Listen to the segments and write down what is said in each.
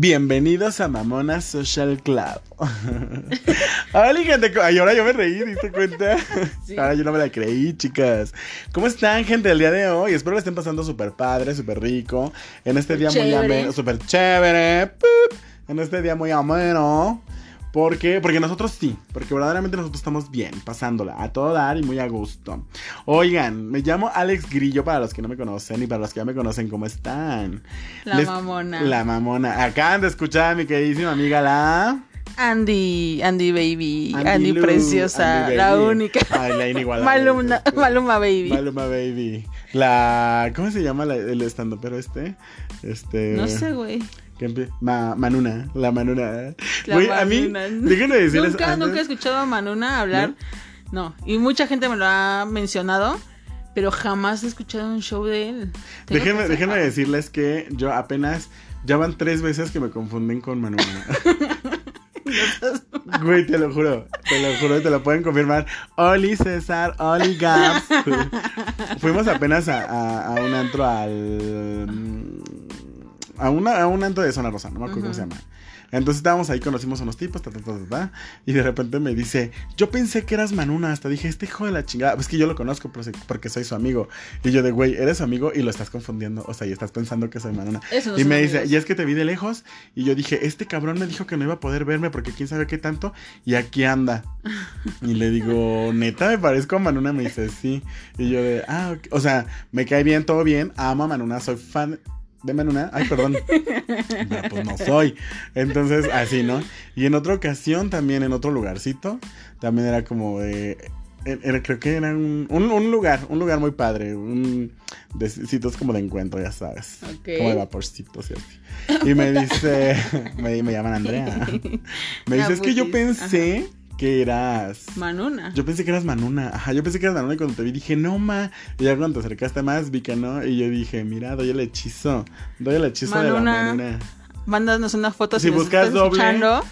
Bienvenidos a Mamona Social Club. Hola, gente. Ay, ahora yo me reí, ¿diste cuenta? Ahora yo no me la creí, chicas. ¿Cómo están, gente, el día de hoy? Espero que estén pasando súper padre, súper rico. En este día muy ameno, súper chévere. En este día muy ameno. ¿Por qué? Porque nosotros sí, porque verdaderamente nosotros estamos bien, pasándola a todo dar y muy a gusto. Oigan, me llamo Alex Grillo para los que no me conocen y para los que ya me conocen, ¿cómo están? La mamona. La mamona. Acaban de escuchar a mi queridísima amiga la... Andy, Andy Baby, Andy, Preciosa, la única. Ay, la inigualable. Maluma, Maluma Baby. Maluma Baby. La, ¿cómo se llama el estando pero este? Este. No sé, güey. Ma, Manuna, la Manuna. a mí, déjenme decirles. Nunca, nunca he escuchado a Manuna hablar. ¿No? y mucha gente me lo ha mencionado, pero jamás he escuchado un show de él. Déjenme, déjenme decirles que yo apenas, ya van tres veces que me confunden con Manuna. Güey, te lo juro, te lo juro, te lo pueden confirmar. Oli César, Oli Gaps. Fuimos apenas a, a un antro al a, una, a un antro de zona rosa, no me acuerdo cómo se llama. Entonces estábamos ahí, conocimos a unos tipos, ta, ta, ta, ta, y de repente me dice, yo pensé que eras Manuna, hasta dije, este hijo de la chingada, pues que yo lo conozco porque soy su amigo. Y yo de, güey, eres su amigo y lo estás confundiendo, o sea, y estás pensando que soy Manuna. y me dice, y es que te vi de lejos, y yo dije, este cabrón me dijo que no iba a poder verme porque quién sabe qué tanto, y aquí anda. y le digo, neta, me parezco a Manuna, me dice, sí. Y yo de, ah, o sea, me cae bien, todo bien, amo a Manuna, soy fan de Manuna. Ay, perdón. pues no soy. Entonces, así, ¿no? Y en otra ocasión, también en otro lugarcito, también era como de. Era, creo que era un, un, lugar, un lugar muy padre, un de sitios como de encuentro, ya sabes. Como de vaporcitos y así. Y me dice, me, me llaman Andrea. Me dice, es que yo pensé que eras. Manuna. Yo pensé que eras Manuna. Ajá, yo pensé que eras Manuna y cuando te vi dije, no, ma. Y ya cuando te acercaste más, vi que no. Y yo dije, mira, doy el hechizo. Doy el hechizo de la Manuna. Mándanos una foto si, buscas doble.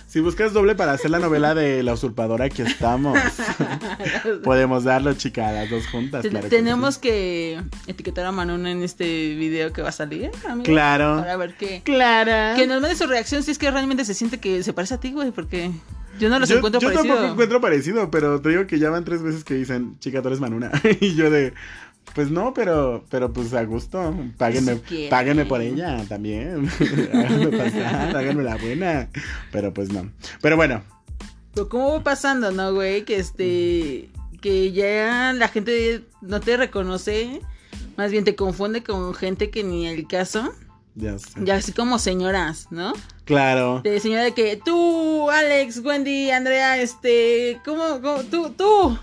Si buscas doble para hacer la novela de la usurpadora, aquí estamos. Podemos darlo, chica, las dos juntas. tenemos que, etiquetar a Manuna en este video que va a salir. Claro. Para ver qué. Claro. Que nos mande su reacción si es que realmente se siente que se parece a ti, güey, porque. Yo no los encuentro parecido. Yo tampoco encuentro parecido, pero te digo que ya van tres veces que dicen, chica, tú eres Manuna. y yo de, pues no, pero, pero pues a gusto. Páguenme, páguenme por ella también. háganme la buena. Pero pues no. Pero bueno. ¿cómo va pasando, no, güey? Que este, que ya la gente no te reconoce. Más bien te confunde con gente que ni el caso. Ya sé. Ya así como señoras, ¿no? Claro. De señora de que tú, Alex, Wendy, Andrea, este, ¿cómo, cómo tú, tú?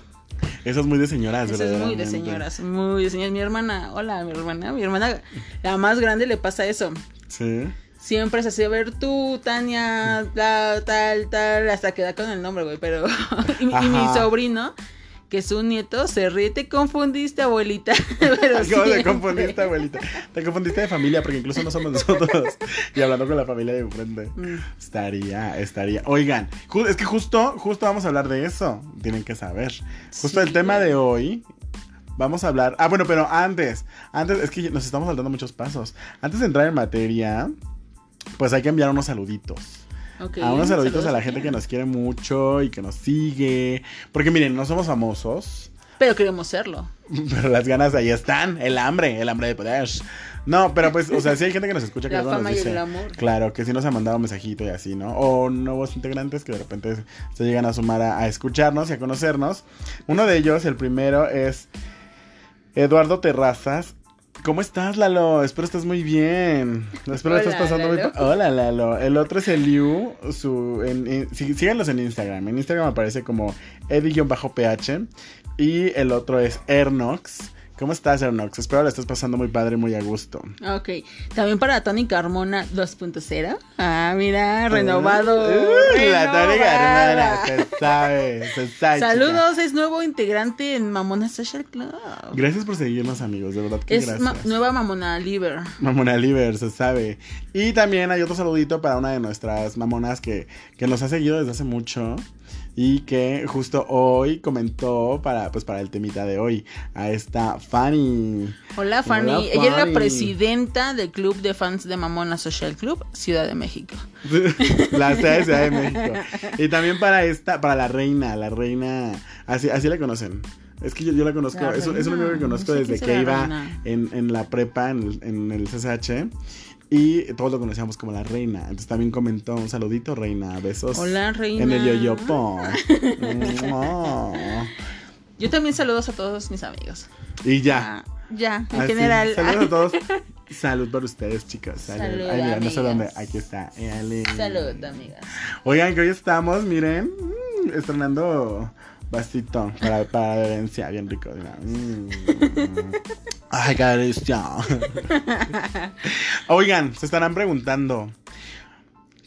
Eso es muy de señoras, Eso es muy de señoras, muy de señoras. Mi hermana, hola, mi hermana, mi hermana, la más grande le pasa eso. Sí. Siempre se hace ver tú, Tania, tal, tal, tal, hasta queda con el nombre, güey, pero... y mi sobrino que su nieto se ríe. Te confundiste, abuelita. ¿Cómo te confundiste, abuelita? Te confundiste de familia, porque incluso no somos nosotros. y hablando con la familia de enfrente. Mm. Estaría, estaría. Oigan, es que justo, justo vamos a hablar de eso. Tienen que saber. Justo el tema de hoy Vamos a hablar. Ah, bueno, pero antes. Antes, es que nos estamos saltando muchos pasos. Antes de entrar en materia, pues hay que enviar unos saluditos a unos saluditos a la gente que nos quiere mucho y que nos sigue. Porque miren, no somos famosos. Pero queremos serlo. Pero las ganas ahí están. El hambre, el hambre de poder. No, pero pues, o sea, sí hay gente que nos escucha que la fama y el amor. Claro, que sí nos ha mandado un mensajito y así, ¿no? O nuevos integrantes que de repente se llegan a sumar a escucharnos y a conocernos. Uno de ellos, el primero, es Eduardo Terrazas. ¿Cómo estás, Lalo? Espero estés muy bien. Espero que estés pasando muy bien. Hola, Lalo. El otro es el Liu. Su, síganlos en Instagram. En Instagram aparece como Eddie-PH. Y el otro es Ernox. ¿Cómo estás, Ernox? Espero la estés pasando muy padre, muy a gusto. Ok. También para Tony Carmona 2.0. Ah, mira, renovado. la Tony Carmona, se sabe, se sabe. Saludos, es nuevo integrante en Mamona Social Club. Gracias por seguirnos, amigos, de verdad que es gracias. nueva Mamona Liver. Mamona Liver, se sabe. Y también hay otro saludito para una de nuestras mamonas que, que nos ha seguido desde hace mucho. y que justo hoy comentó para, pues, para el temita de hoy a esta Fanny. Hola Fanny, ella es la presidenta del club de fans de Mamona Social Club, Ciudad de México. la de Ciudad de México. Y también para esta, para la reina, la reina, así, así la conocen. Es que yo, la conozco, es, es, único que conozco desde que iba en, en, la prepa, en el, en el CCH. Y todos lo conocíamos como la reina. Entonces también comentó un saludito, reina. Besos. Hola, reina. En el yoyopo. Yo también saludos a todos mis amigos. Y ya. Ah, ya, en general. Saludos a todos. Salud por ustedes, chicos. Salud. Ay, mira, no sé dónde. Aquí está. Salud, amigas. Oigan, que hoy estamos, miren, mm, estrenando Vasito para, para la herencia, bien rico. Mm. Ay, qué delicia. Oigan, se estarán preguntando.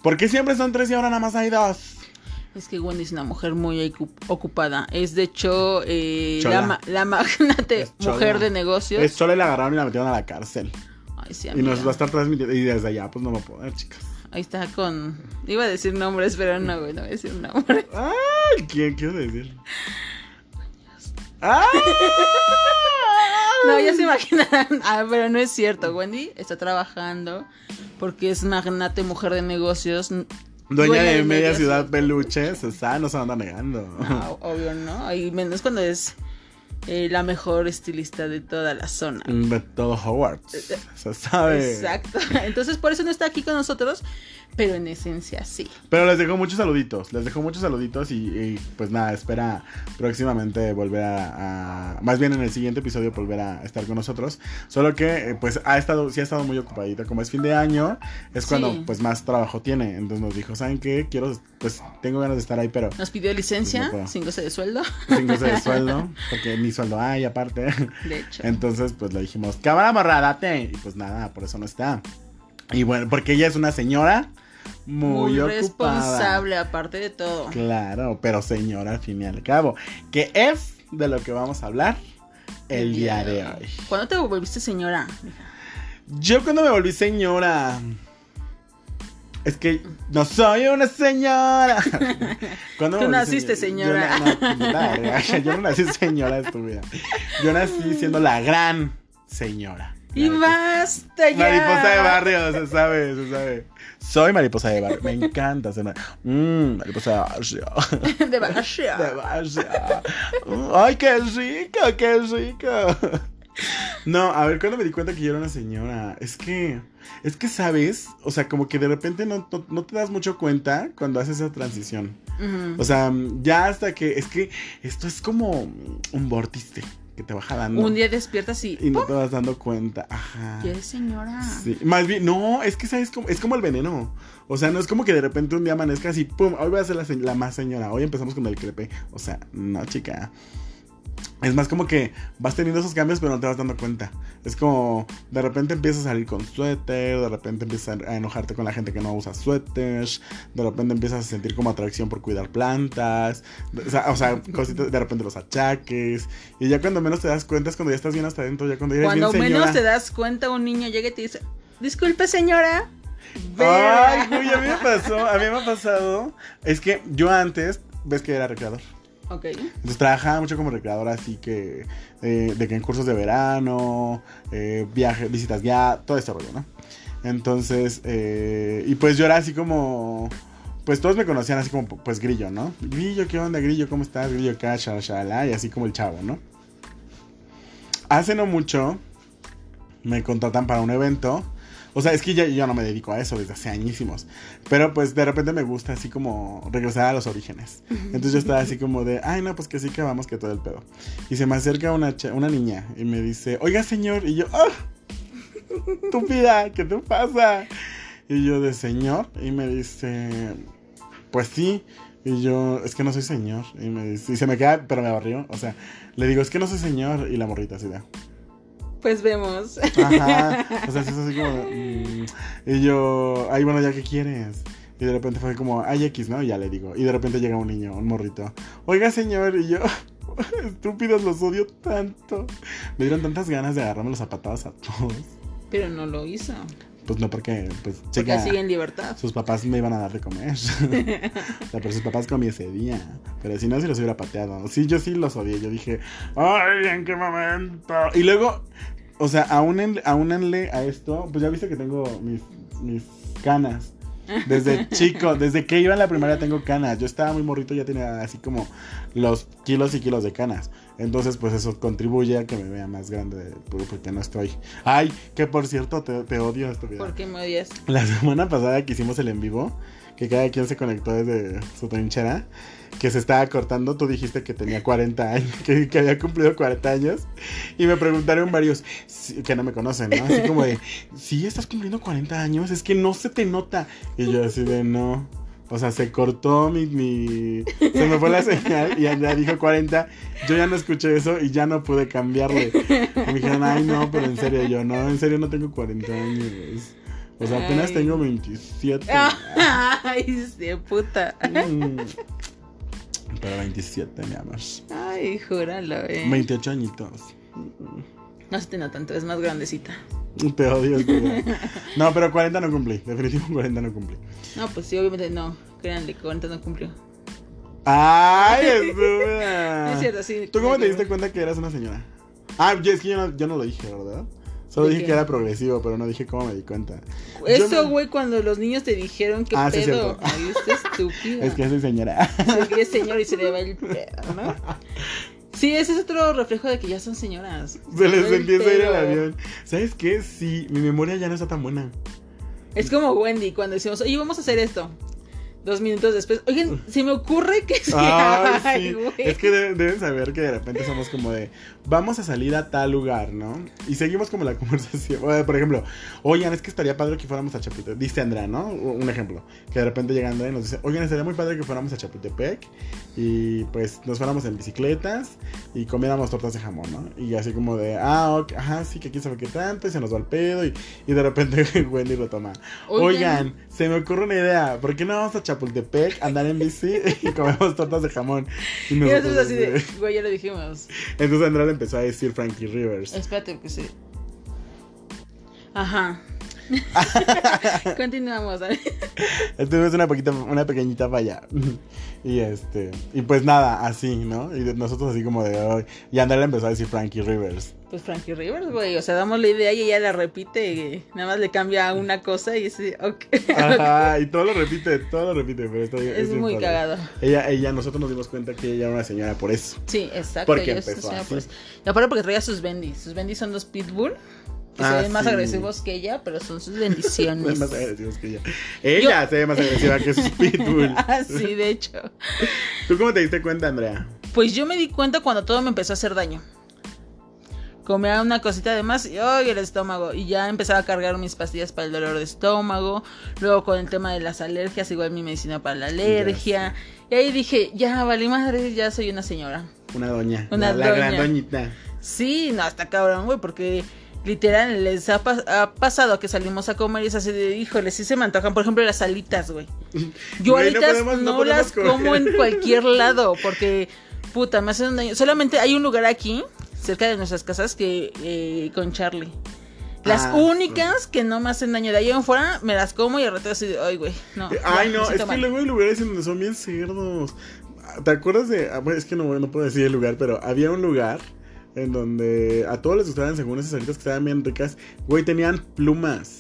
¿Por qué siempre son tres y ahora nada más hay dos? Es que Wendy es una mujer muy ocupada. Es de hecho eh, la, la, magnate mujer de negocios. Es chola y la agarraron y la metieron a la cárcel. Ay, sí, y nos va a estar transmitiendo. Y desde allá, pues no va a poder, chicas. Ahí está con. Iba a decir nombres, pero no, güey, no voy a decir nombres. Ay, ¿quién quiero decir? ¡Ah! No, ya se imaginarán. Ah, pero no es cierto. Wendy está trabajando porque es magnate mujer de negocios. Dueña, de, media ciudad peluches, o sea, no se anda negando. No, obvio, ¿no? Y menos cuando es eh, la mejor estilista de toda la zona. De todo Hogwarts. Eh, eh, se sabe. Exacto. Entonces, por eso no está aquí con nosotros, pero en esencia sí. Pero les dejo muchos saluditos. Les dejo muchos saluditos y, pues nada, espera próximamente volver a, Más bien en el siguiente episodio volver a estar con nosotros. Solo que, pues ha estado, sí ha estado muy ocupadita. Como es fin de año, es cuando pues más trabajo tiene. Entonces nos dijo, ¿saben qué? Quiero, pues tengo ganas de estar ahí, pero. Nos pidió licencia, pues, sin goce de sueldo. Sin goce de sueldo, porque ni sueldo hay aparte. De hecho. Entonces, pues le dijimos, cámara morra, Y pues nada, por eso no está. Y bueno, porque ella es una señora muy, muy responsable, aparte de todo. Claro, pero señora al fin y al cabo. Que es de lo que vamos a hablar el, día, de hoy. ¿Cuándo te volviste señora? Yo cuando me volví señora. Es que no soy una señora. Tú naciste señora. Yo no, nací señora estúpida. Yo nací siendo la gran señora. Y basta ya. Mariposa de barrio, se sabe, se sabe. Soy mariposa de barrio. Me encanta ser mmm, mariposa de barrio. De barrio. De barrio. Ay, qué rico, qué rico. No, a ver, cuando me di cuenta que yo era una señora, es que, es que sabes, o sea, como que de repente no, no, te das mucho cuenta cuando haces esa transición. O sea, ya hasta que, es que esto es como un vórtice que te baja dando. Un día despiertas y. Y no te vas dando cuenta. Ajá. ¿Qué señora? Sí. Más bien, no, es que sabes como, es como el veneno. O sea, no es como que de repente un día amanezcas y pum, hoy voy a ser la, la más señora. Hoy empezamos con el crepe. O sea, no, chica. Es más como que vas teniendo esos cambios pero no te vas dando cuenta. Es como de repente empiezas a salir con suéter, de repente empiezas a enojarte con la gente que no usa suéteres, de repente empiezas a sentir como atracción por cuidar plantas, o sea, o sea cositas, de repente los achaques. Y ya cuando menos te das cuenta es cuando ya estás bien hasta adentro, ya cuando eres Cuando menos te das cuenta un niño llega y te dice, disculpe señora. Ay, uy, a mí me pasó, a mí me ha pasado. Es que yo antes, ves que era recreador. Ok. Entonces trabajaba mucho como recreador, así que eh, de que en cursos de verano, eh, viajes, visitas ya, todo este rollo, ¿no? Entonces, eh, y pues yo era así como, pues todos me conocían así como, pues Grillo, ¿no? Grillo, ¿qué onda, Grillo? ¿Cómo estás? Grillo acá, shalala, y así como el chavo, ¿no? Hace no mucho me contratan para un evento o sea, es que ya, yo no me dedico a eso desde hace añísimos. Pero pues de repente me gusta así como regresar a los orígenes. Entonces yo estaba así como de, ay, no, pues que sí que vamos, que todo el pedo. Y se me acerca una, una niña y me dice, oiga, señor. Y yo, ¡ah! Estúpida, ¿qué te pasa? Y yo, de señor. Y me dice, pues sí. Y yo, es que no soy señor. Y, me dice, y se me queda, pero me barrió. O sea, le digo, es que no soy señor. Y la morrita así de, pues vemos. Ajá. O sea, es así como. Mm, y yo, ay, bueno, ya qué quieres. Y de repente fue como, ay, X, ¿no? Y ya le digo. Y de repente llega un niño, un morrito. Oiga, señor. Y yo, estúpidos, los odio tanto. Me dieron tantas ganas de agarrarme los zapatados a todos. Pero no lo hizo. Pues no porque, pues, Porque sigue en libertad. sus papás me iban a dar de comer. o sea, pero sus papás comí ese día. Pero si no, si los hubiera pateado. Sí, yo sí los odié. Yo dije, ay, ¿en qué momento? Y luego, o sea, aúnenle, aúnenle a esto, pues ya viste que tengo mis, mis canas. Desde chico, desde que iba en la primaria tengo canas. Yo estaba muy morrito, ya tenía así como los kilos y kilos de canas. Entonces, pues eso contribuye a que me vea más grande pues, porque no estoy. Ay, que por cierto, te, te odio esto. ¿Por qué me odias? La semana pasada que hicimos el en vivo, que cada quien se conectó desde su trinchera, que se estaba cortando, tú dijiste que tenía 40 años, que, que había cumplido 40 años, y me preguntaron varios que no me conocen, ¿no? Así como de, ¿sí estás cumpliendo 40 años? Es que no se te nota. Y yo así de, no. O sea, se cortó mi, mi... Se me fue la señal y Andrea dijo 40. Yo ya no escuché eso y ya no pude cambiarle. Y me dijeron, ay, no, pero en serio. Yo, no, en serio no tengo 40 años. O sea, apenas Ay. tengo 27. Ay, de puta. Mm. Pero 27, mi amor. Ay, júralo, eh. 28 añitos. No se te nota tanto, es más grandecita. Te odio. este No, pero 40 no cumplí. Definitivo 40 no cumplí. No, pues sí, obviamente no. Créanle, 40 no cumplió. ¡Ay, Estuda! No es cierto, sí. ¿Tú cómo te diste cuenta que eras una señora? Ah, es que yo no, yo no lo dije, ¿verdad? Solo ¿De dije qué? que era progresivo, pero no dije cómo me di cuenta. Eso, me- güey, cuando los niños te dijeron qué Ah, sí, pedo. Ay, usted estúpida. Es que soy señora. Se cree señor y se le va el pedo, ¿no? Sí, ese es otro reflejo de que ya son señoras. Se les empieza a ir el avión. ¿Sabes qué? Sí, mi memoria ya no está tan buena. Es como Wendy cuando decimos, oye, vamos a hacer esto. Dos minutos después, oigan, se me ocurre que sí. Ay, Ay, sí. güey. Es que de- deben saber que de repente somos como de, vamos a salir a tal lugar, ¿no? Y seguimos como la conversación. Por ejemplo, oigan, es que estaría padre que fuéramos a Chapultepec. Dice Andrea, ¿no? Un ejemplo. Que de repente llegando y nos dice, oigan, estaría muy padre que fuéramos a Chapultepec. Y pues nos fuéramos en bicicletas y comiéramos tortas de jamón, ¿no? Y así como de, ah, ok, ajá, sí, que quién sabe qué tanto. Y se nos va el pedo. Y, y de repente Wendy lo toma. Oigan, se me ocurre una idea. ¿Por qué no vamos a Chapultepec, andar en bici y comemos tortas de jamón? Y Y nosotros nosotros así de, güey, ya lo dijimos. Entonces Andrea le empezó a decir Frankie Rivers. Espérate, que sí. Ajá. Continuamos. Tuvimos una poquita, una pequeñita falla. Y este, y pues nada, así, ¿no? Y de- nosotros así como de hoy. Y Andrea empezó a decir Frankie Rivers. Pues Frankie Rivers, güey. O sea, damos la idea y ella la repite. y nada más le cambia una cosa y es. Ok. Ajá, y todo lo repite, todo lo repite, pero está Es bien muy padre. cagado. Ella, ella, nosotros nos dimos cuenta que ella era una señora por eso. Sí, exacto. Porque es empezó una así. señora, pues. Y aparte porque traía sus bendis. Sus bendis son dos pitbull. Que Ah, se ven más sí. agresivos que ella, pero son sus Se ve bendiciones. más agresivos que ella. Ella se ve más agresiva que sus pitbull. ah, sí, de hecho. ¿Tú cómo te diste cuenta, Andrea? Pues yo me di cuenta cuando todo me empezó a hacer daño. Comía una cosita de más y ¡ay! el estómago. Y ya empezaba a cargar mis pastillas para el dolor de estómago. Luego con el tema de las alergias, igual mi medicina para la alergia. Y ahí dije, ya, vale madre, ya soy una señora. Una doña. Una la, la gran doña. doñita. Sí, no, hasta cabrón, güey, porque literal les ha, pas- ha pasado que salimos a comer y es así de, híjole, sí se me antojan, por ejemplo, las alitas, güey. Yo no alitas podemos- no, las comer. como en cualquier lado, porque, puta, me hacen un daño. Solamente hay un lugar aquí, cerca de nuestras casas, que eh, con Charlie. Las Ah, únicas que no me hacen daño de ahí en fuera, me las como y al rato así de, ay, güey, no. Eh, Ay, ya, no, es siento que mal". luego hay lugares en donde son bien cerdos. ¿Te acuerdas de.? ah, bueno, es que no, no puedo decir el lugar, pero había un lugar en donde a todos les gustaban, según esas salitas que estaban bien ricas, güey, tenían plumas.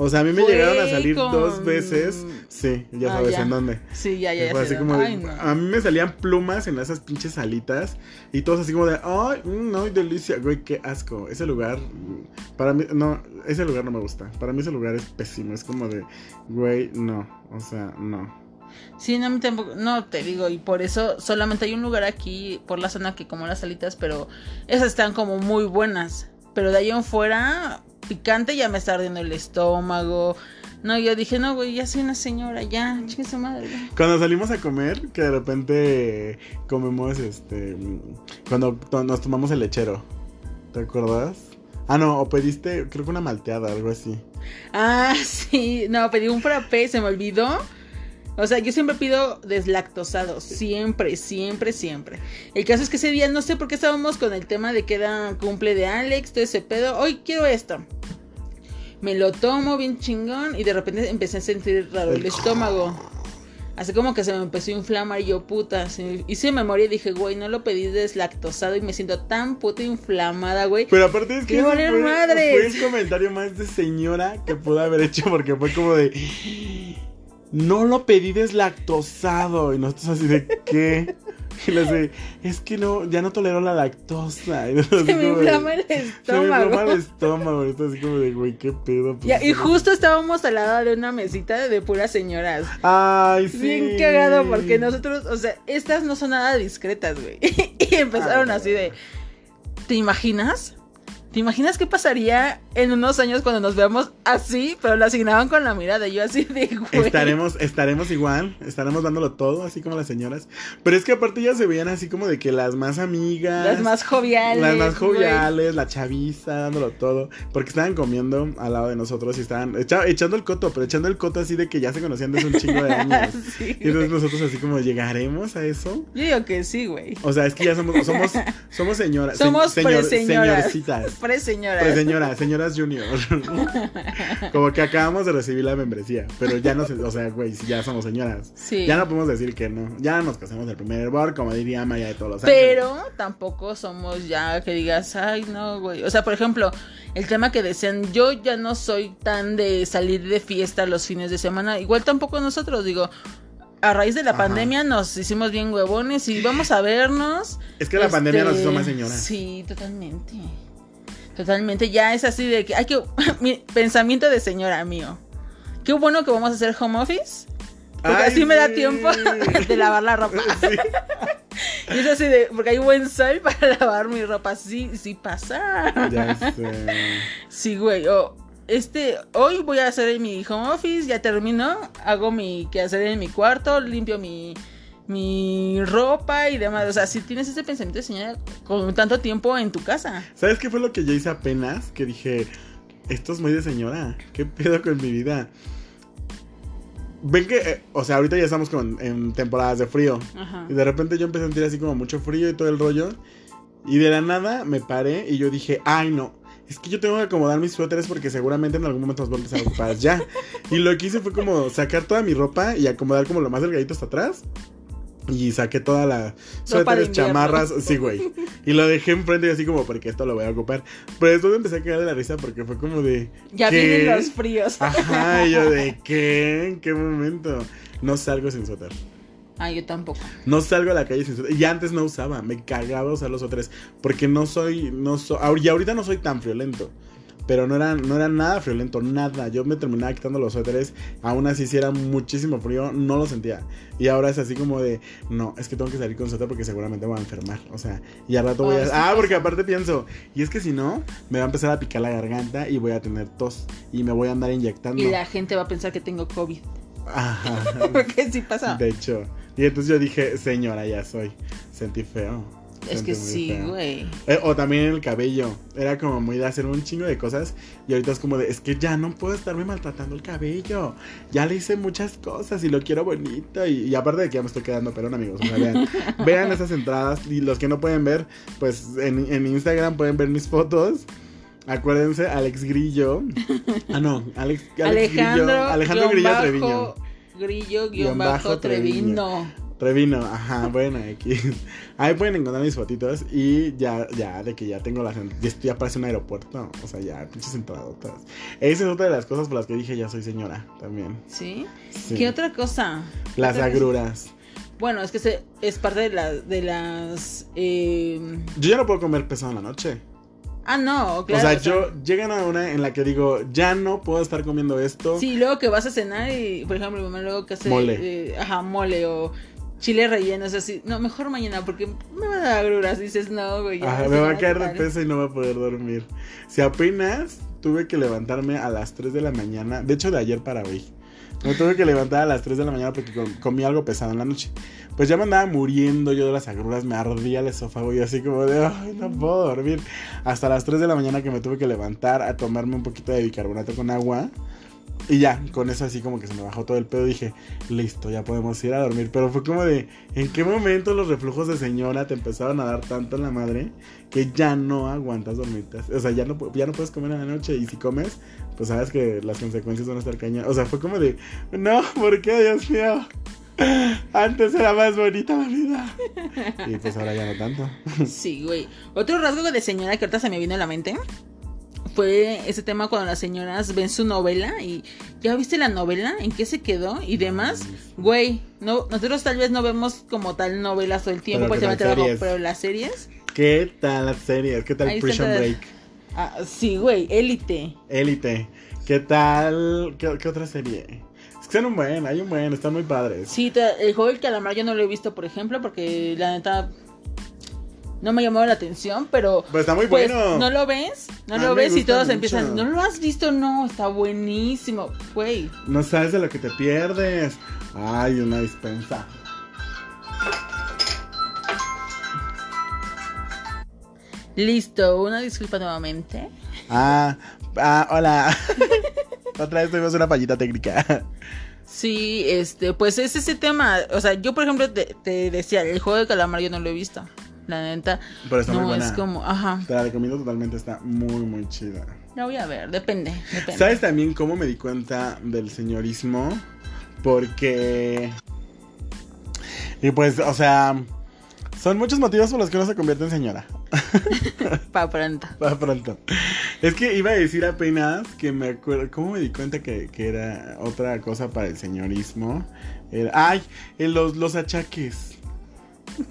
O sea, a mí me llegaron a salir con- dos veces. Sí, ya Ah, sabes ya. en dónde. Sí, ya, ya, ya. Fue sé así como de- Ay, no. A mí me salían plumas en esas pinches salitas. Y todos así como de, ay, mm, no, delicia. Güey, qué asco. Ese lugar, mm, para mí, no, ese lugar no me gusta. Para mí ese lugar es pésimo. Es como de, güey, no. O sea, no. Sí, no, a mí tampoco, no te digo, y por eso solamente hay un lugar aquí por la zona que como las alitas, pero esas están como muy buenas. Pero de ahí en fuera, picante ya me está ardiendo el estómago. No, yo dije, no, güey, ya soy una señora, ya, chingue su madre. ya". Cuando salimos a comer, que de repente comemos, este, cuando nos tomamos el lechero. ¿Te acuerdas? Ah, no, o pediste, creo que una malteada, algo así. Ah, sí, no, pedí un frappé, se me olvidó. O sea, yo siempre pido deslactosado, siempre, siempre, siempre. El caso es que ese día no sé por qué estábamos con el tema de que era cumple de Alex, todo ese pedo. Hoy quiero esto. Me lo tomo bien chingón y de repente empecé a sentir raro el estómago. Así como que se me empezó a inflamar y yo, puta, hice memoria y dije, güey, no lo pedí deslactosado y me siento tan puta inflamada, güey. Pero aparte es que fue, fue el comentario más de señora que pude haber hecho porque fue como de, no lo pedí deslactosado y nosotros así de, ¿qué? Y le dice, es que no, ya no tolero la lactosa. se me inflama el estómago. Se me inflama el estómago. Y así como de, güey, qué pedo. Pues, y justo estábamos al lado de una mesita de puras señoras. Ay, sí. Bien cagado, porque nosotros, o sea, estas no son nada discretas, güey. y empezaron así de, ¿te imaginas? ¿Te imaginas qué pasaría en unos años cuando nos veamos así, pero lo asignaban con la mirada? Y yo así de güey. Estaremos, estaremos igual, estaremos dándolo todo, así como las señoras. Pero es que aparte ya se veían así como de que las más amigas. Las más joviales. Las más joviales, la chaviza, dándolo todo. Porque estaban comiendo al lado de nosotros y estaban echando el coto, pero echando el coto así de que ya se conocían desde un chingo de años. y entonces nosotros así como, ¿llegaremos a eso? Yo digo que sí, güey. O sea, es que ya somos, somos, somos señoras. Somos señor, señorcitas. Pre señoras. Pre señoras, junior. Como que acabamos de recibir la membresía, pero ya no o sea, güey, ya somos señoras. Sí. Ya no podemos decir que no. Ya nos casamos del primer hervor, como diría Maya de todos los años. Pero tampoco somos ya que digas, ay, no, güey. O sea, por ejemplo, el tema que decían, yo ya no soy tan de salir de fiesta los fines de semana. Igual tampoco nosotros, digo a raíz de la pandemia nos hicimos bien huevones y vamos a vernos. Es que la pandemia nos hizo más señoras. Sí, totalmente. Totalmente, ya es así de que hay que. mi pensamiento de señora mío. Qué bueno que vamos a hacer home office. Porque así me da tiempo de lavar la ropa. y es así de. Porque hay buen sol para lavar mi ropa. Sí, sí pasa. Ya sé. Sí, güey. este, hoy voy a hacer mi home office, ya termino, hago mi quehacer en mi cuarto, limpio mi, mi ropa y demás. O sea, si tienes ese pensamiento de señora con tanto tiempo en tu casa. ¿Sabes qué fue lo que yo hice apenas? Que dije, esto es muy de señora. ¿Qué pedo con mi vida? Ven que, eh, o sea, ahorita ya estamos con, en temporadas de frío. Y de repente yo empecé a sentir así como mucho frío y todo el rollo. Y de la nada me paré y yo dije, ay no, es que yo tengo que acomodar mis suéteres porque seguramente en algún momento los voy a empezar a ocupar ya. Y lo que hice fue como sacar toda mi ropa y acomodar como lo más delgadito hasta atrás. Y saqué toda la suéteres, chamarras, sí, güey. Y lo dejé enfrente y así como, porque esto lo voy a ocupar. Pero después empecé a quedar de la risa porque fue como de... Ya vienen los fríos. Ajá, y yo de, ¿qué? ¿En qué momento? No salgo sin suéter. Ah, yo tampoco. No salgo a la calle sin suéter. Y antes no usaba, me cagaba usar los suéteres. Porque no soy, no soy, y ahorita no soy tan friolento. Pero no era, no era nada friolento, nada. Yo me terminaba quitando los suéteres. Aún así, si era muchísimo frío, no lo sentía. Y ahora es así como de, no, es que tengo que salir con suéter porque seguramente me voy a enfermar. O sea, y al rato voy a. Ah, porque aparte pienso, y es que si no, me va a empezar a picar la garganta y voy a tener tos. Y me voy a andar inyectando. Y la gente va a pensar que tengo COVID. Ajá. porque sí pasa. De hecho. Y entonces yo dije, señora, ya soy. Sentí feo. Es que sí, güey. Eh, o también el cabello. Era como muy de hacer un chingo de cosas. Y ahorita es como de, es que ya no puedo estarme maltratando el cabello. Ya le hice muchas cosas y lo quiero bonito. Y, aparte de que ya me estoy quedando perón, amigos. vean, vean esas entradas. Y los que no pueden ver, pues en, en Instagram pueden ver mis fotos. Acuérdense, Alex Grillo. Ah, no, Alex, Alejandro, Grillo. Alejandro Grillo Treviño. Grillo, guion, bajo, Treviño. Revino, ajá, bueno, aquí. Ahí pueden encontrar mis fotitos y ya, ya, de que ya tengo las. Ya, ya parece un aeropuerto. O sea, ya, pinches entradotas. Esa es otra de las cosas por las que dije ya soy señora también. ¿Sí? qué otra cosa? Las agruras. Bueno, es que se, es parte de, la, de las. Eh... Yo ya no puedo comer pesado en la noche. Ah, no, claro. O sea, yo llegan a una en la que digo, ya no puedo estar comiendo esto. Sí, luego que vas a cenar y, por ejemplo, mi mamá luego que hace. Mole. Eh, ajá, mole o chile relleno, es así, no, mejor mañana porque me va a dar agruras, dices, no, güey. me va a caer de peso y no va a poder dormir. Si apenas tuve que levantarme a las 3 de la mañana, de hecho de ayer para hoy, me tuve que levantar a las 3 de la mañana porque comí algo pesado en la noche. Pues ya me andaba muriendo yo de las agruras, me ardía el esófago y así como de, ay, no puedo dormir. Hasta las 3 de la mañana que me tuve que levantar a tomarme un poquito de bicarbonato con agua Y ya, con eso así como que se me bajó todo el pedo. Dije, listo, ya podemos ir a dormir. Pero fue como de, ¿en qué momento los reflujos de señora te empezaron a dar tanto en la madre que ya no aguantas dormirte? O sea, ya no, ya no puedes comer en la noche. Y si comes, pues sabes que las consecuencias van a estar cañas. O sea, fue como de, no, ¿por qué, Dios mío? Antes era más bonita la vida. Y pues ahora ya no tanto. Sí, güey. Otro rasgo de señora que ahorita se me vino a la mente fue ese tema cuando las señoras ven su novela y ya viste la novela, en qué se quedó y demás. Güey, no, nosotros tal vez no vemos como tal novelas todo el tiempo, Pero pues ¿qué tal trabajo, series? pero las series. ¿Qué tal las series? ¿Qué tal Ahí Prison. Break? Ah, sí, güey, élite. Élite. ¿Qué tal? ¿Qué, qué otra serie? Es que son un buen, hay un buen, están muy padres. Sí, te- el juego del calamar yo no lo he visto, por ejemplo, porque la neta no me llamó la atención, pero Pues está muy pues, bueno. ¿no lo ves? ¿No lo ves? Y todos mucho. empiezan, ¿no lo has visto? No, está buenísimo, güey. No sabes de lo que te pierdes. Ay, una dispensa. Listo, una disculpa nuevamente. Ah, ah, hola. Otra vez tuvimos una fallita técnica. Sí, este, pues es ese tema. O sea, yo por ejemplo te, te decía, el juego de calamar yo no lo he visto. La neta, Pero está muy no buena. es como, ajá. Te la recomiendo totalmente, está muy, muy chida. La voy a ver, depende, depende. ¿Sabes también cómo me di cuenta del señorismo? Porque... Y pues, o sea, son muchos motivos por los que uno se convierte en señora. Pa' pronto. Para pronto. Es que iba a decir apenas que me acuerdo. ¿Cómo me di cuenta que, que era otra cosa para el señorismo? Era- ay, los, los achaques.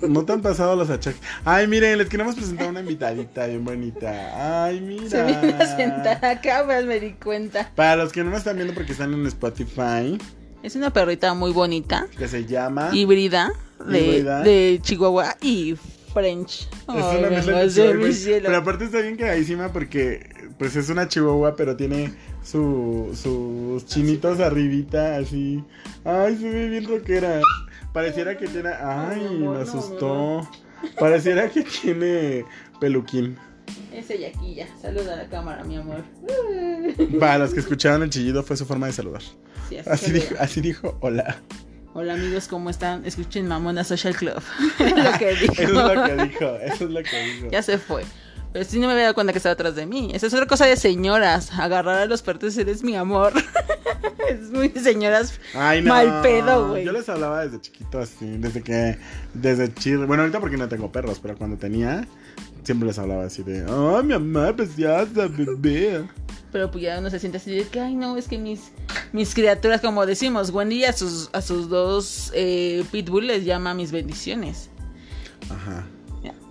No te han pasado los achaques. Ay, miren, les queremos presentar una invitadita bien bonita. Ay, mira. Se vino a sentar acá, pues me di cuenta. Para los que no me están viendo porque están en Spotify, Es una perrita muy bonita, que se llama. híbrida, de, Híbrida. de Chihuahua y French. Es una mezcla de cielo. Pero aparte está bien cagadísima porque pues es una chihuahua, pero tiene su, sus chinitos arribita, así. Ay, se ve bien rockera. Pareciera que tiene. Ay, No, me no, asustó. Pareciera que tiene peluquín. Es ella aquí ya. Saluda a la cámara, mi amor. Para los que escucharon el chillido fue su forma de saludar. Sí, así dijo, así dijo, hola. Hola amigos, ¿cómo están? Escuchen Mamona Social Club. lo que dijo. Eso es lo que dijo, eso es lo que dijo. Ya se fue. Pero sí no me había dado cuenta que estaba atrás de mí. Esa es otra cosa de señoras. Agarrar a los perros eres mi amor. es muy de señoras. Ay, no. Mal pedo, güey. Yo les hablaba desde chiquito así, desde que, desde chido. Bueno, ahorita porque no tengo perros, pero cuando tenía, siempre les hablaba así de, oh, mi mamá preciosa, bebé. Pero pues ya uno se siente así de que, ay no, es que mis, mis criaturas, como decimos, Wendy a sus, a sus dos eh, pitbull les llama mis bendiciones. Ajá,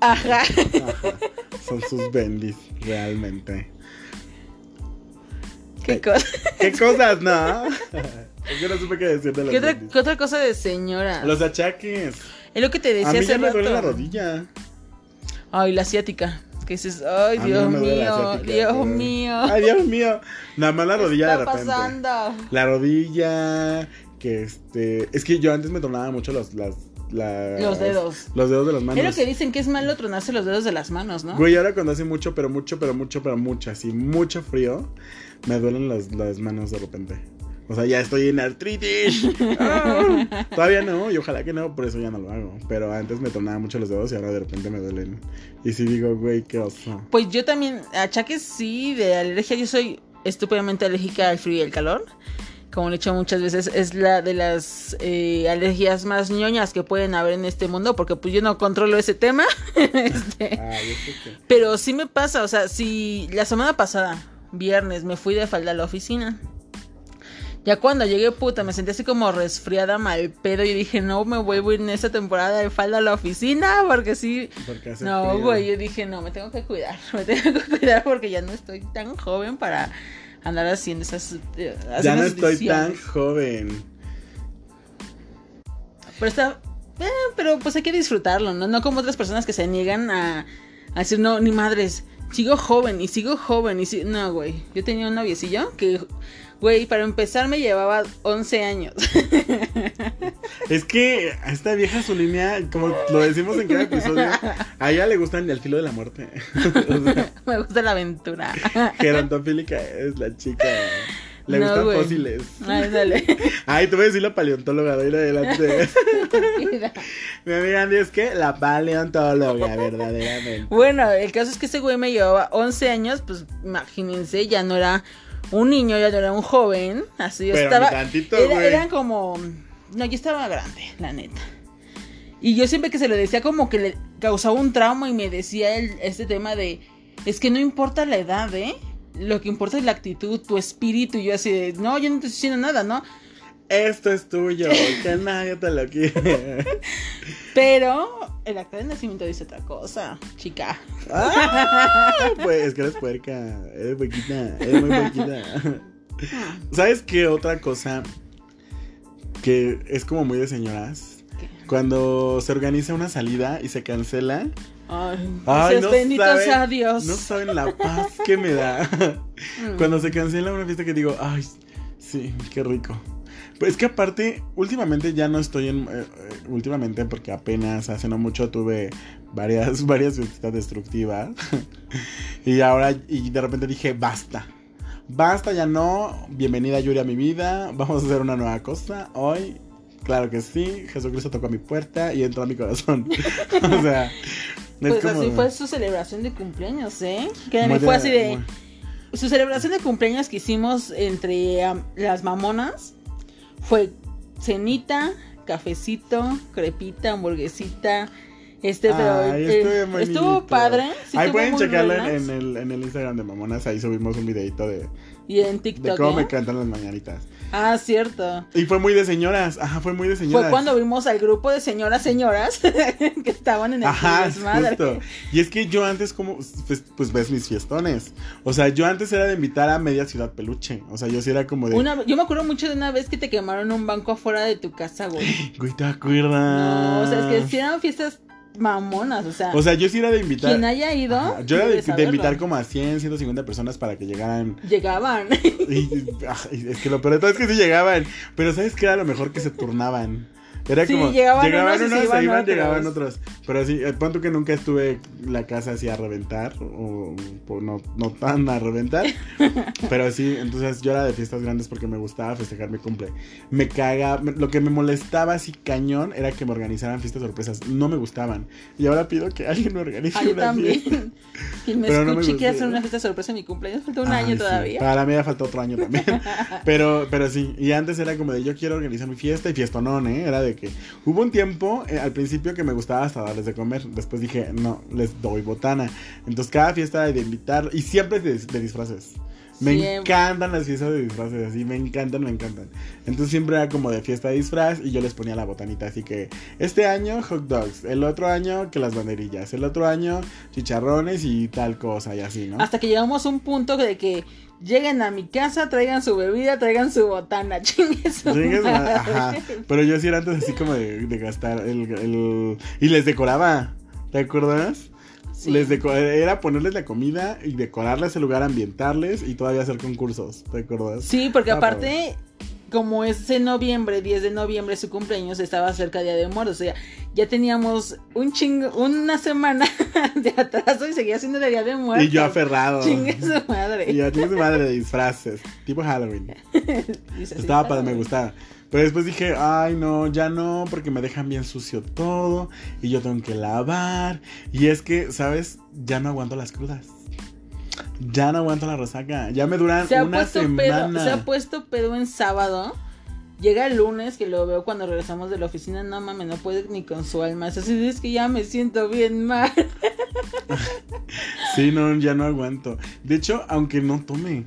Ajá. ajá. Son sus bendis, realmente. ¿Qué cosa? ¿Qué cosas, no? que no supe qué decir de los ¿Qué otra, qué otra cosa de señora? Los achaques. Es lo que te A decía mí hace ya me duele la rodilla. Ay, la asiática. Que dices, ay, A mí Dios mío, asiática, Dios pero- mío. Ay, Dios mío. Nada más la ¿Qué rodilla de está repente. pasando? La rodilla, que este... Es que yo antes me tronaba mucho. Las, las- Los dedos. Los dedos de las manos. Es lo que dicen que es malo tronarse los dedos de las manos, ¿no? Güey, ahora cuando hace mucho, pero mucho, pero mucho, pero mucho, así, mucho frío, me duelen las, las manos de repente. O sea, ya estoy en artritis. Ah, Todavía no, y ojalá que no, por eso ya no lo hago. Pero antes me tronaba mucho los dedos y ahora de repente me duelen. Y sí digo, güey, qué oso. Pues yo también, achaques sí, de alergia, yo soy estúpidamente alérgica al frío y al calor. Como le he dicho muchas veces, es la de las eh, alergias más ñoñas que pueden haber en este mundo, porque pues yo no controlo ese tema. Este, que- Pero sí me pasa, o sea, si la semana pasada, viernes, me fui de falda a la oficina. Ya cuando llegué, puta, me sentí así como resfriada, mal pedo. Y dije, no me vuelvo a ir en esta temporada de falda a la oficina, porque sí. Porque No, güey, yo dije, no, me tengo que cuidar. Me tengo que cuidar porque ya no estoy tan joven para andar haciendo esas. eh, Ya no esas estoy tan joven. Pero está. eh, pero pues hay que disfrutarlo, ¿no? No como otras personas que se niegan a, a decir, no, ni madres. Sigo joven y sigo joven y si... No, güey. Yo tenía un noviecillo que, güey, para empezar me llevaba 11 años. Es que a esta vieja su línea, como lo decimos en cada episodio, a ella le gustan el filo de la muerte. o sea, me gusta la aventura. gerontofílica es la chica. Le No, gustan güey. fósiles. Ay, dale. Ay, te voy a decir la paleontóloga de en adelante. Mi amiga Andy es que la paleontóloga, verdaderamente. bueno, el caso es que ese güey me llevaba 11 años, pues imagínense, ya no era un niño, ya no era un joven. Así yo Pero estaba. tantito, era- eran como. No, yo estaba grande, la neta. Y yo siempre que se lo decía, como que le causaba un trauma y me decía el, este tema de. Es que no importa la edad, ¿eh? Lo que importa es la actitud, tu espíritu. Y yo así de. No, yo no te estoy diciendo nada, ¿no? Esto es tuyo, que nadie te lo quiere. Pero el acta de nacimiento dice otra cosa, chica. Ah, pues es que eres puerca, eres puerquita, eres muy puerquita. ¿Sabes qué otra cosa que es como muy de señoras? ¿Qué? Cuando se organiza una salida y se cancela. Ay, Ay, no bendito saben- sea Dios. No saben la paz que me da. Mm. Cuando se cancela una fiesta que digo, ay, sí, qué rico. Pues es que aparte, últimamente ya no estoy en... eh, eh, últimamente porque apenas hace no mucho tuve varias, varias fiestas destructivas. y ahora, y de repente dije, basta. Basta, ya no. Bienvenida Yuri a mi vida. Vamos a hacer una nueva cosa. Hoy, claro que sí. Jesucristo tocó a mi puerta y entró a mi corazón. o sea... es Pues como así fue su celebración de cumpleaños, ¿eh? Que fue así de... muy- Su celebración de cumpleaños que hicimos entre las mamonas fue cenita, cafecito, crepita, hamburguesita. Este, pero Ay, eh, estuvo padre. sí Ahí pueden checarlo en, en el, en el Instagram de Mamonas. Ahí subimos un videito de, Y en de TikTok. cómo ¿eh? me cantan las mañanitas. Ah, cierto. Y fue muy de señoras. Ajá, fue muy de señoras. Fue cuando vimos al grupo de señoras, señoras que estaban en el Ajá, justo. Y es que yo antes como, pues, pues ves mis fiestones. O sea, yo antes era de invitar a media ciudad peluche. O sea, yo sí era como de... Una, yo me acuerdo mucho de una vez que te quemaron un banco afuera de tu casa, güey. Güey, ¿te acuerdas? No, o sea, es que si eran fiestas mamonas, o sea, O sea, yo sí era de invitar... quien haya ido, Ajá, Yo era de, invitar como a 100, 150 personas para que llegaran Llegaban. Y, es que lo peor de todo es que sí llegaban. Pero ¿sabes qué era lo mejor? Que se turnaban. Era Sí, como. llegaban unos y se unos, iban se iban, otros. llegaban otros. Pero sí, el punto que nunca estuve la casa así a reventar. O, o no, no tan a reventar. pero sí, entonces yo era de fiestas grandes porque me gustaba festejar mi cumple. Me caga. me- lo que me molestaba así cañón era que me organizaran fiestas sorpresas. No me gustaban. Y ahora pido que alguien me organice Ah, yo una fiesta. también. Quien me Pero no me escuche gustó. hacer una fiesta sorpresa en mi cumpleaños, falta un Ay, año sí. todavía. Para mí ya falta otro año también. pero, pero sí. Y antes era como de yo quiero organizar mi fiesta y fiestonón, ¿eh? Era de que hubo un tiempo eh, al principio que me gustaba hasta darles de comer. Después dije, no, les doy botana. Entonces cada fiesta de invitar y siempre de, de disfraces. Me Siempre. encantan las fiestas de disfraces, así, me encantan, me encantan. Entonces siempre era como de fiesta de disfraz y yo les ponía la botanita, así que este año hot dogs, el otro año que las banderillas, el otro año chicharrones y tal cosa y así, ¿no? Hasta que llegamos a un punto de que lleguen a mi casa, traigan su bebida, traigan su botana, chingue su Chingue su madre. madre, Ajá. Pero yo sí era antes así como de, de gastar el, el- Y les decoraba. ¿Te acuerdas? Sí. Les era ponerles la comida y decorarles el lugar, ambientarles y todavía hacer concursos. ¿Te acuerdas? Sí, porque Ah, aparte, como es en noviembre, 10 de noviembre, su cumpleaños estaba cerca de Día de Muertos. O sea, ya teníamos un chingo, una semana de atraso y seguía siendo el Día de Muertos. Y yo aferrado. Chingue su madre. Y yo tenía su madre de disfraces. Tipo Halloween. Estaba padre, "Ay". me gustaba. Pero después dije, ay no, ya no, porque me dejan bien sucio todo y yo tengo que lavar. Y es que, ¿sabes? Ya no aguanto las crudas. Ya no aguanto la resaca. Ya me duran Se ha, una puesto semana. pedo, se ha puesto pedo en sábado. Llega el lunes, que lo veo cuando regresamos de la oficina. No mames, no puede ni con su alma. Así, es que ya me siento bien mal. Sí, no, ya no aguanto. De hecho, aunque no tome.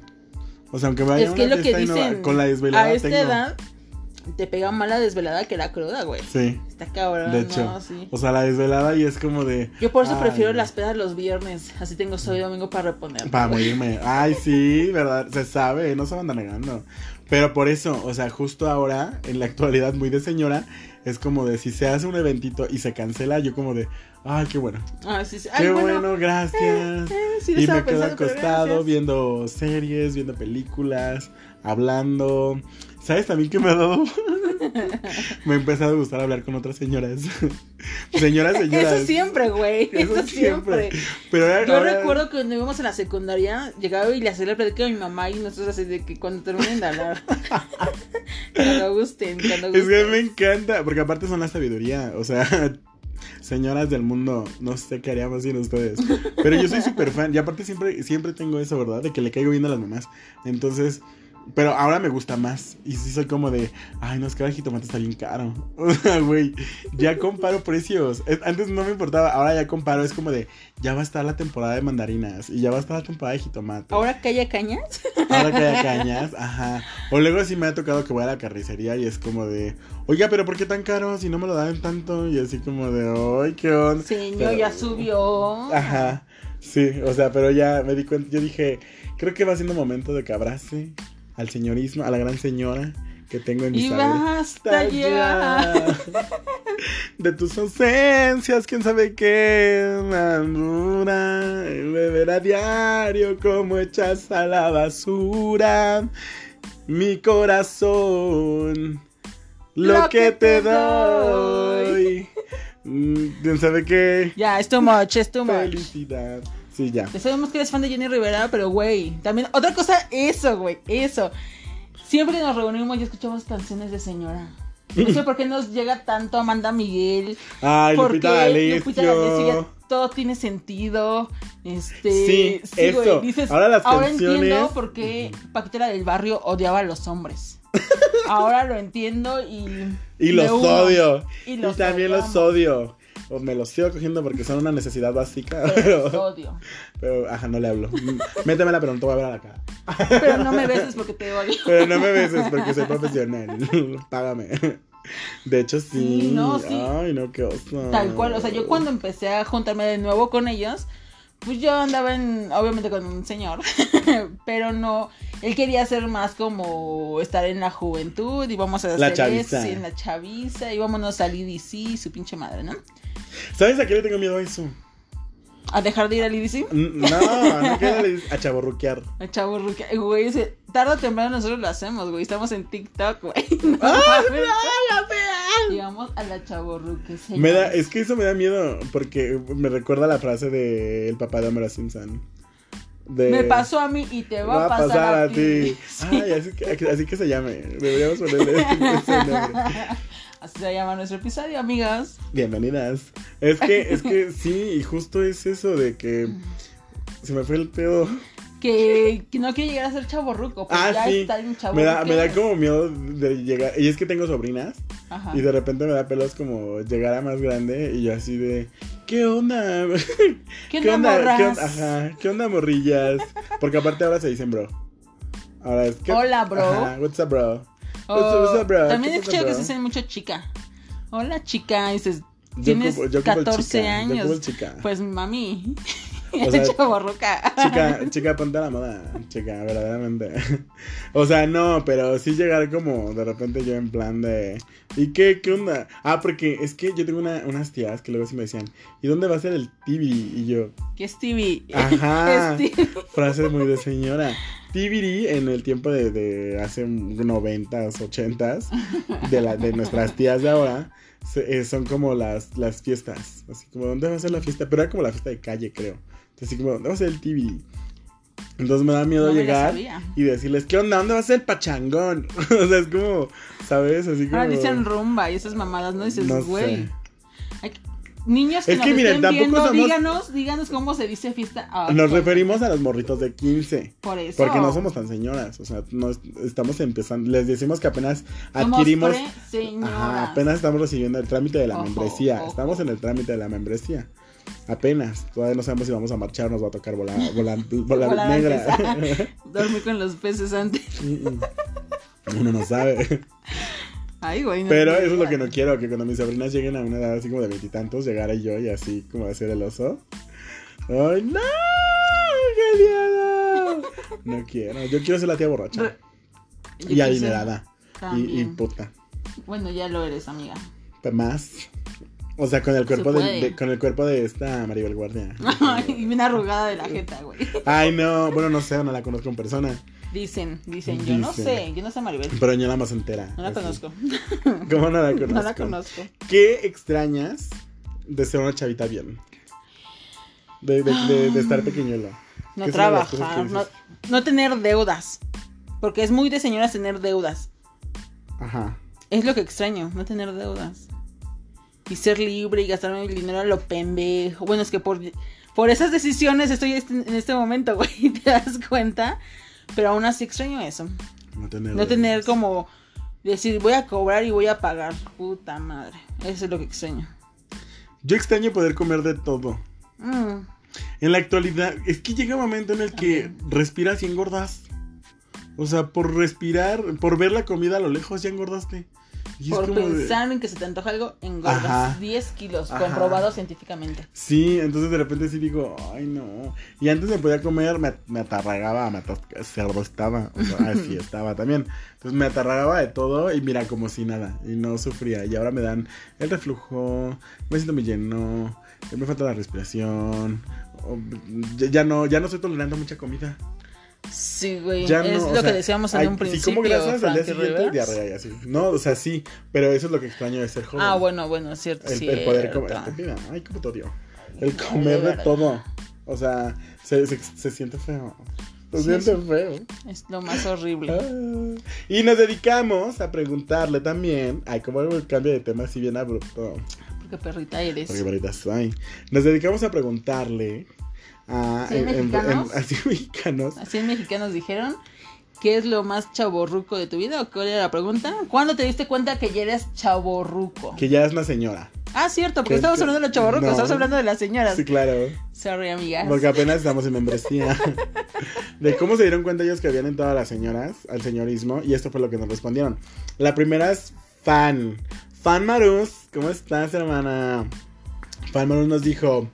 O sea, aunque vaya es a que una lo que fiesta y no- dicen. con la desvelada a esta tengo. edad, te pega más la desvelada que la cruda, güey. Sí, Está cabrón, de hecho. ¿no? Sí. O sea, la desvelada y es como de... Yo por eso ay, prefiero las pedas los viernes. Así tengo sábado y domingo para reponer. Para morirme. Ay, sí, verdad. Se sabe, no se van negando. Pero por eso, o sea, justo ahora, en la actualidad, muy de señora, es como de si se hace un eventito y se cancela, yo como de, ay, qué bueno. Ah, sí, sí. Qué bueno, bueno. gracias. eh, sí lo y me quedo acostado viendo series, viendo películas, hablando. ¿Sabes también que me ha dado? me ha empezado a gustar hablar con otras señoras. señoras, señoras. Eso siempre, güey. Eso, Eso siempre. siempre. Pero ahora- Yo ahora- recuerdo que cuando íbamos en la secundaria, llegaba y le hacía la plática a mi mamá y nosotros así de que cuando terminen de hablar. cuando gusten, cuando Es que gusten. me encanta, porque aparte son la sabiduría, o sea, señoras del mundo, no sé qué haríamos sin ustedes. Pero yo soy súper fan, y aparte siempre, siempre tengo eso, ¿verdad? De que le caigo bien a las mamás. Entonces, pero ahora me gusta más. Y sí soy como de, ay, no, es que ahora el jitomate está bien caro. O sea, güey, ya comparo precios. Es- Antes no me importaba, ahora ya comparo, es como de, ya va a estar la temporada de mandarinas, y ya va a estar la temporada de jitomate. Ahora calla cañas. Ahora que hay cañas, ajá. O luego sí me ha tocado que voy a la carnicería y es como de, oiga, pero ¿por qué tan caro si no me lo dan tanto? Y así como de, ay, qué onda. Señor, Pero- ya subió. Ajá, sí, o sea, pero ya me di cuenta, yo dije, creo que va siendo momento de que abrace al señorismo, a la gran señora que tengo en mi Y basta ya. De tus ausencias, quién sabe qué madura. Beber a diario como echas a la basura. Mi corazón, lo, Lo que, que te te doy. Mm, ¿Quién sabe qué? Ya, es too much, es too much. Felicidad. Sí, ya. Ya sabemos que eres fan de Jenny Rivera, pero güey, también otra cosa, eso, güey, eso. Siempre nos reunimos y escuchamos canciones de señora. No sé por qué nos llega tanto Amanda Miguel. Ay, Lupita D'Alessio. Todo tiene sentido. Este, Sí, eso. güey, dices, Ahora las ahora canciones- entiendo por qué Paquita del barrio odiaba a los hombres. ahora lo entiendo y Y los uno. odio. Y también los odio. O me los sigo cogiendo porque son una necesidad básica. Pero odio. pero ajá, no le hablo. Métemela, pero no te voy a ver a la cara. Pero no me beses porque te odio. Pero no me beses porque soy profesional. Págame. De hecho, sí. Sí, no, sí. Ay, no, qué oso. Tal cual, o sea, yo cuando empecé a juntarme de nuevo con ellos, pues yo andaba en, obviamente con un señor, pero no, él quería ser más como estar en la juventud, íbamos a La hacer chaviza. eso, en la chaviza, íbamos al IDC, su pinche madre, ¿no? ¿Sabes a qué le tengo miedo a eso? A dejar de ir al IDC, N- No, no le- a chaborruquear. a chavo ruca- güey, tarde o temprano nosotros lo hacemos, güey, estamos en TikTok, güey. No, ¡Ay, mames. no, la! Llegamos a la chaborruque, Me da, es que eso me da miedo porque me recuerda la frase del el papá de Homero Simpson. De, Me pasó a mí y te va, a pasar, a, ti. Sí. Ay, así que, así que se llame. Deberíamos ponerle ese nombre. Así se llama nuestro episodio, amigas. Bienvenidas. Es que, es que sí, y justo es eso de que se me fue el pedo. Que, que no quiere llegar a ser chaborruco, porque Ah, ya sí. está en Me da, me da como miedo de llegar. Y es que tengo sobrinas. Ajá. Y de repente me da pelos como llegar a más grande. Y yo así de. ¿Qué onda? ¿Qué onda, morras? ¿Qué onda? Ajá. ¿Qué onda, morrillas? Porque aparte ahora se dicen bro. Ahora es que. Hola, bro. Ajá. What's up, bro? O What's up, what's up, bro? También he ¿Qué pasa, escuchado que se dicen mucho chica. Hola, chica. Y dices, Yo tienes yo ocupo el 14 chica, yo años. el chica. Pues mami. O sea, chaborruca. Chica, chica, ponte a la moda, chica, verdaderamente. O sea, no, pero sí llegar como de repente yo en plan de. ¿Y qué? ¿Qué onda? Ah, porque es que yo tengo una- unas tías que luego sí me decían, ¿y dónde va a ser el TV? Y yo, Que es Stevie. Ajá. Stevie. frase muy de señora. TVD en el tiempo de, de hace noventas, ochentas, de, la, de nuestras tías de ahora, se- eh, son como las, las fiestas. Así como, ¿dónde va a ser la fiesta? Pero era como la fiesta de calle, creo. Así como, ¿dónde va a ser el TVD? Entonces me da miedo No llegar y decirles, ¿qué onda? ¿Dónde va a ser el pachangón? o sea, es como, ¿sabes? Así como... Ahora dicen rumba y esas mamadas, ¿no? Dices, No güey. Hay Niños que Es nos que miren, estén tampoco viendo, somos- díganos, díganos cómo se dice fiesta. Ah, Nos pues, referimos a los morritos de 15. Por eso. Porque no somos tan señoras, o sea, no es- estamos empezando, les decimos que apenas Somos adquirimos, pre-señoras. ajá, apenas estamos recibiendo el trámite de la Ojo, membresía, ojo. estamos en el trámite de la membresía, apenas, todavía no sabemos si vamos a marchar o nos va a tocar volar, volar, volar Volar negra, Dormí con los peces antes. uno no sabe, Ay, güey. no pero eso es lo que no quiero, que cuando mis sobrinas lleguen a una edad así como de veintitantos, llegara yo y así como hacer el oso, ay no, qué miedo, no quiero, yo quiero ser la tía borracha Yo y adinerada. Y, puta. Bueno, ya lo eres, amiga. Más. O sea, con el cuerpo de, con el cuerpo de esta Maribel Guardia. Ay, bien arrugada de la jeta, güey. Ay, no, bueno, no sé, no la conozco en persona. Dicen, dicen, yo no sé, yo no sé Maribel. Pero yo nada más entera. No la así. conozco. ¿Cómo no la conozco? No la conozco. ¿Qué extrañas de ser una chavita bien? De, de, de, de estar pequeñuelo. No ¿Qué son las cosas que trabajar, no tener deudas. Porque es muy de señoras tener deudas. Ajá. Es lo que extraño, no tener deudas. Y ser libre y gastarme el dinero a lo pendejo. Bueno, es que por, por esas decisiones estoy en este momento, güey. ¿Te das cuenta? Pero aún así extraño eso. No tener. No tener como decir voy a cobrar y voy a pagar. Puta madre. Eso es lo que extraño. Yo extraño poder comer de todo. Mm. En la actualidad, es que llega un momento en el que respiras y engordas. O sea, por respirar, por ver la comida a lo lejos ya engordaste. Y Por de- pensar en que se te antoja algo, engordas Ajá. 10 kilos, Ajá. comprobado científicamente. Sí, entonces de repente sí digo, ay no. Y antes me podía comer, me, me atarragaba, me estaba. O sea, así estaba también. Entonces me atarragaba de todo y mira, como si nada. Y no sufría. Y ahora me dan el reflujo, me siento muy lleno, me falta la respiración. ya, ya no, ya no soy tolerante a mucha comida. Sí, güey. Ya es no, lo sea, que decíamos en un principio. como grasas al día siguiente, diarrea y así. No, o sea, sí, pero eso es lo que extraño de ser joven. Ah, bueno, bueno, es cierto. El, el poder comer. Ay, cómo te odio. El comer de todo. O sea, se, se, se siente feo. Se Sí, siente sí. feo. Es lo más horrible. Ah. Y nos dedicamos a preguntarle también. Ay, como el cambio de tema así bien abrupto. Porque perrita eres. Porque ahorita soy. Nos dedicamos a preguntarle a. ¿Sí, mexicanos? así mexicanos. Así en mexicanos dijeron. ¿Qué es lo más chaborruco de tu vida? ¿O cuál era la pregunta? ¿Cuándo te diste cuenta que ya eres chaborruco? Que ya es una señora. Ah, cierto, porque ¿Qué- estamos hablando de los chaborrucos, No. estamos hablando de las señoras. Sí, claro. Sorry, amigas. Porque apenas estamos en membresía. De cómo se dieron cuenta ellos que habían entrado a las señoras, al señorismo, y esto fue lo que nos respondieron. La primera es Fan. Fan Marus, ¿cómo estás, hermana? Fan Marus nos dijo.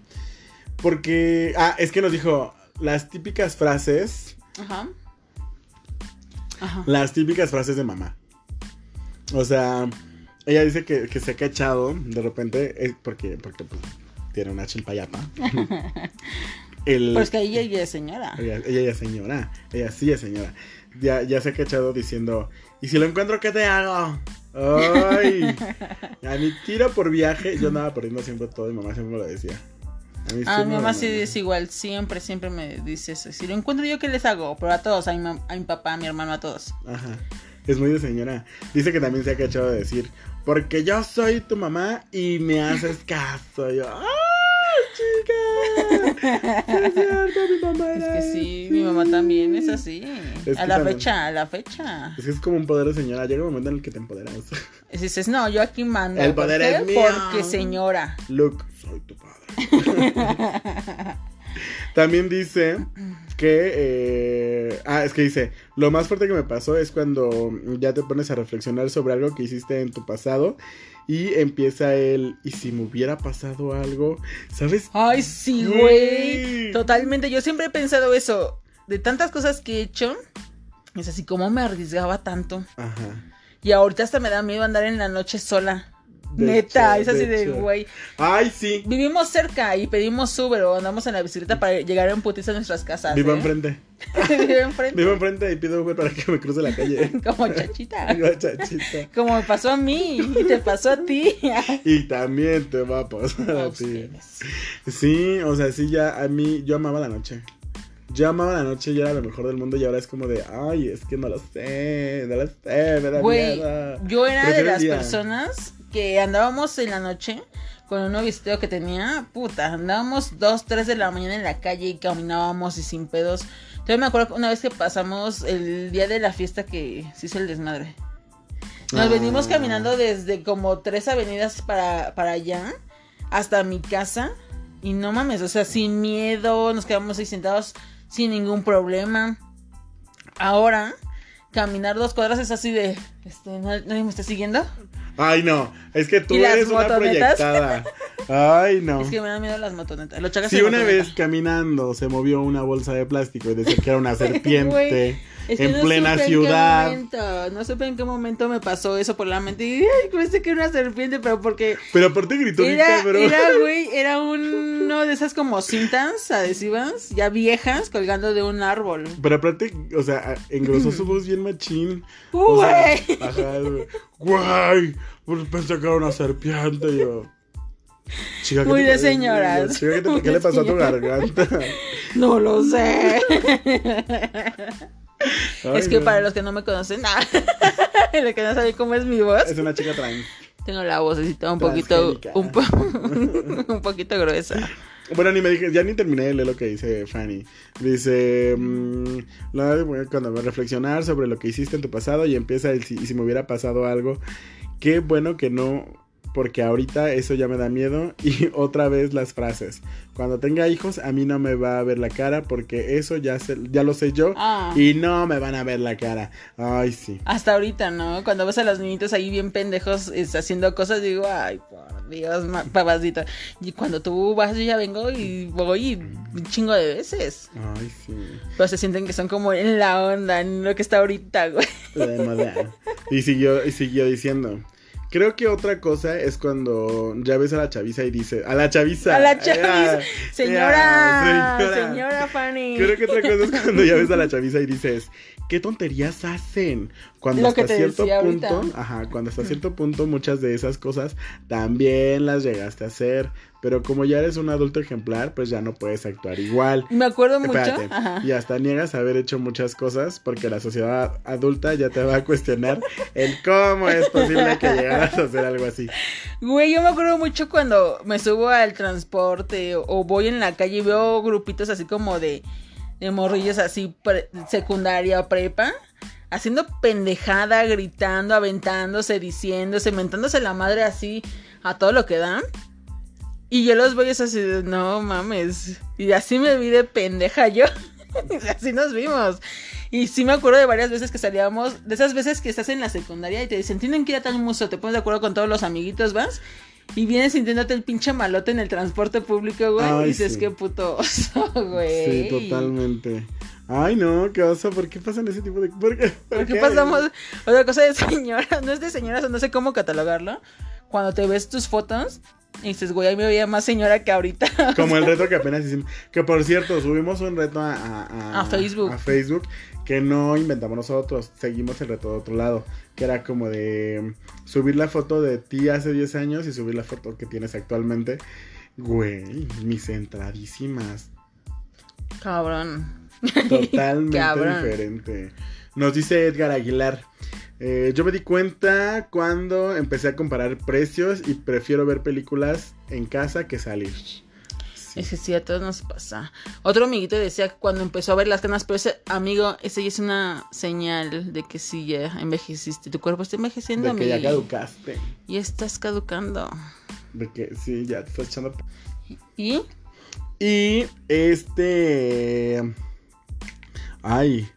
Porque. Ah, es que nos dijo las típicas frases. Ajá. Ajá. Las típicas frases de mamá. O sea, ella dice que, que se ha cachado de repente. porque, porque pues, tiene una chilpayapa. El, Pues que ella es señora. Ella, ella ya es señora. Ella sí es señora. Ya, ya se ha cachado diciendo, ¿y si lo encuentro, qué te hago? ¡Ay! A mi tiro por viaje, yo andaba perdiendo siempre todo y mamá siempre me lo decía. A mí Ah, sí mi mamá sí es igual, siempre, siempre me dice eso. Si lo encuentro yo, ¿qué les hago? Pero a todos, a mi, a mi papá, a mi hermano, a todos. Ajá. Es muy de señora. Dice que también se ha cachado de decir, porque yo soy tu mamá y me haces caso. Yo, ¡ay, chica! Sí es cierto, mi mamá Es era que sí, así". mi mamá también es así. Es a la también- fecha, a la fecha. Es que es como un poder de señora. Llega un momento en el que te empoderas. Y dices, no, yo aquí mando. El ¿Por poder es mío. Porque señora. Luke, soy tu padre. También dice que... eh, ah, es que dice, lo más fuerte que me pasó es cuando ya te pones a reflexionar sobre algo que hiciste en tu pasado y empieza el, ¿y si me hubiera pasado algo? ¿Sabes? Ay, sí, Güey. Totalmente. Yo siempre he pensado eso. De tantas cosas que he hecho, es así como me arriesgaba tanto. Ajá. Y ahorita hasta me da miedo andar en la noche sola. De Neta, hecho, es así de güey. Ay, sí. Vivimos cerca y pedimos Uber o andamos en la bicicleta para llegar en putiza a nuestras casas. Vivo ¿eh? enfrente. Vivo enfrente. Vivo enfrente y pido Uber para que me cruce la calle. Como chachita. Digo, chachita. Como me pasó a mí y te pasó a ti. Y también te va a pasar A ti. Sí, o sea, sí, ya a mí, yo amaba la noche. Yo amaba la noche y era lo mejor del mundo y ahora es como de, ay, es que no lo sé, no lo sé, me da Güey, yo era de Prefiero las personas que andábamos en la noche con un novisteo que tenía, puta, andábamos dos, tres de la mañana en la calle y caminábamos y sin pedos. Yo me acuerdo que una vez que pasamos el día de la fiesta que se hizo el desmadre. Nos Ah. venimos caminando desde como tres avenidas para, para allá hasta mi casa. Y no mames, o sea, sin miedo, nos quedamos ahí sentados sin ningún problema. Ahora, caminar dos cuadras es así de, este, ¿no- ¿nadie me está siguiendo? Ay, no, es que tú ¿Y las eres una motonetas? proyectada. Ay, no. Es que me dan miedo las motonetas. Si una motoneta. vez caminando se movió una bolsa de plástico y decía que era una serpiente Es que en no plena ciudad. En qué momento, no supe en qué momento me pasó eso por la mente. Y ay, pensé que era una serpiente, pero porque Pero aparte gritó bien era, cabrón. era, güey, era uno de esas como cintas adhesivas, ya viejas, colgando de un árbol. Pero aparte, o sea, engrosó su voz bien machín. O sea, Güey. ajá. Güey, pues pensé que era una serpiente. yo. Chica, ¿qué Muy de señoras. Chica, ¿qué, te- le pasó a tu garganta? No lo sé. Ay, es que para los que no me conocen, los que no saben cómo es mi voz, Es una chica trans. tengo la vocecita un poquito, un, po- un poquito gruesa. Bueno, ni me dije, ya ni terminé de leer lo que dice Fanny. Dice, mm, cuando me reflexionar sobre lo que hiciste en tu pasado y empieza el si, y si me hubiera pasado algo, qué bueno que no, porque ahorita eso ya me da miedo. Y otra vez las frases. Cuando tenga hijos, a mí no me va a ver la cara porque eso ya, se- ya lo sé yo Ah. y no me van a ver la cara. Ay, sí. Hasta ahorita, ¿no? Cuando ves a los niñitos ahí bien pendejos es, haciendo cosas, digo, ay, por Dios, papacito. Y cuando tú vas, yo ya vengo y voy un chingo de veces. Ay, sí. Pero se sienten que son como en la onda, en lo que está ahorita, güey. La de moda. Y siguió, y siguió diciendo. Creo que otra cosa es cuando ya ves a la chaviza y dice, a la chaviza. A la chaviza. Señora, ya, señora Fanny. Creo que otra cosa es cuando ya ves a la chaviza y dices, ¿qué tonterías hacen? Cuando Lo hasta cierto punto, ahorita. ajá, cuando hasta cierto punto muchas de esas cosas también las llegaste a hacer, pero como ya eres un adulto ejemplar, pues ya no puedes actuar igual. Me acuerdo mucho. Ajá. y hasta niegas haber hecho muchas cosas porque la sociedad adulta ya te va a cuestionar el cómo es posible que llegaras a hacer algo así. Güey, yo me acuerdo mucho cuando me subo al transporte o, o voy en la calle y veo grupitos así como de, de morrillos así, pre- secundaria o prepa, haciendo pendejada, gritando, aventándose, diciéndose, mentándose la madre así a todo lo que dan. Y yo los voy así de, no mames. Y así me vi de pendeja yo. así nos vimos. Y sí me acuerdo de varias veces que salíamos, de esas veces que estás en la secundaria y te dicen, tienen que ir a tal museo, te pones de acuerdo con todos los amiguitos, vas. Y vienes sintiéndote el pinche malote en el transporte público, güey. Ay, y dices, sí. qué puto oso, güey. Sí, totalmente. Ay, no, qué oso, ¿por qué pasan ese tipo de... ¿Por qué, ¿Por qué pasamos otra cosa de señoras? No es de señoras, no sé cómo catalogarlo. Cuando te ves tus fotos y dices, güey, ahí me veía más señora que ahorita. Como el reto que apenas hicimos. Que por cierto, subimos un reto a, a- A Facebook. A Facebook que no inventamos nosotros. Seguimos el reto de otro lado. Que era como de subir la foto de ti hace 10 años y subir la foto que tienes actualmente. Güey, mis entradísimas. Cabrón. Totalmente Cabrón. diferente. Nos dice Edgar Aguilar. eh, yo me di cuenta cuando empecé a comparar precios y prefiero ver películas en casa que salir. Sí. Es que sí, a todos nos pasa. Otro amiguito decía que cuando empezó a ver las canas, pero ese amigo, ese ya es una señal de que sí, ya envejeciste. Tu cuerpo está envejeciendo, De que ya caducaste. Y estás caducando. De que sí, ya te estás echando. ¿Y? Y este. Ay.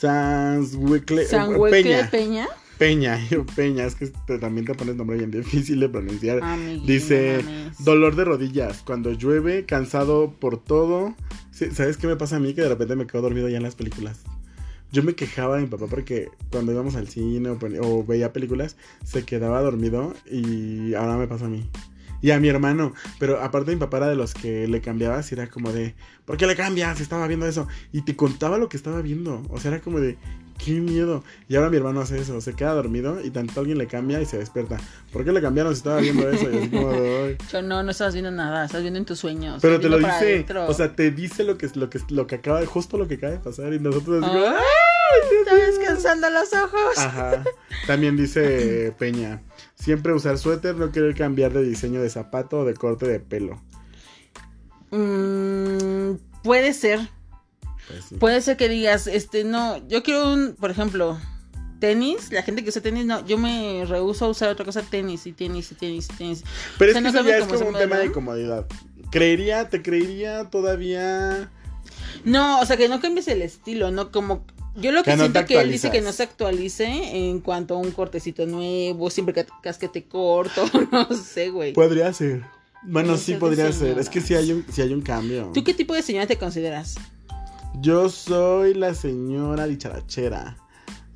Sanswickle. Sanhueque Peña. Peña. Peña. Peña. Es que te- también te pones nombre bien difícil de pronunciar. Amiguito, Dice, no dolor de rodillas, cuando llueve, cansado por todo. ¿Sabes qué me pasa a mí? Que de repente me quedo dormido ya en las películas. Yo me quejaba de mi papá porque cuando íbamos al cine o veía películas, se quedaba dormido y ahora me pasa a mí. Y a mi hermano, pero aparte mi papá era de los que le cambiabas y era como de, ¿por qué le cambias? Estaba viendo eso. Y te contaba lo que estaba viendo. O sea, era como de, qué miedo. Y ahora mi hermano hace eso, se queda dormido y tanto alguien le cambia y se despierta. ¿Por qué le cambiaron si estaba viendo eso? Y así como de. Yo no, no estás viendo nada, estás viendo en tus sueños. Pero te lo dice, adentro. o sea, te dice lo que, lo que, lo que acaba, justo lo que acaba de pasar y nosotros como, ¡Ay! Estás descansando los ojos. Ajá. También dice Peña, siempre usar suéter, no querer cambiar de diseño de zapato o de corte de pelo. Mm, puede ser. Pues sí. Puede ser que digas, este, no, yo quiero un, por ejemplo, tenis, la gente que usa tenis, no, yo me rehuso a usar otra cosa, tenis y tenis y tenis y tenis. Pero o sea, es que no eso ya es como un tema de comodidad. Creería, te creería todavía... No, o sea, que no cambies el estilo, no como... Yo lo que, Que no siento que él dice que no se actualice en cuanto a un cortecito nuevo, siempre que casquete corto, no sé, güey. Podría ser. Bueno, sí podría ser. Es que sí hay un, sí hay un cambio. ¿Tú qué tipo de señora te consideras? Yo soy la señora dicharachera.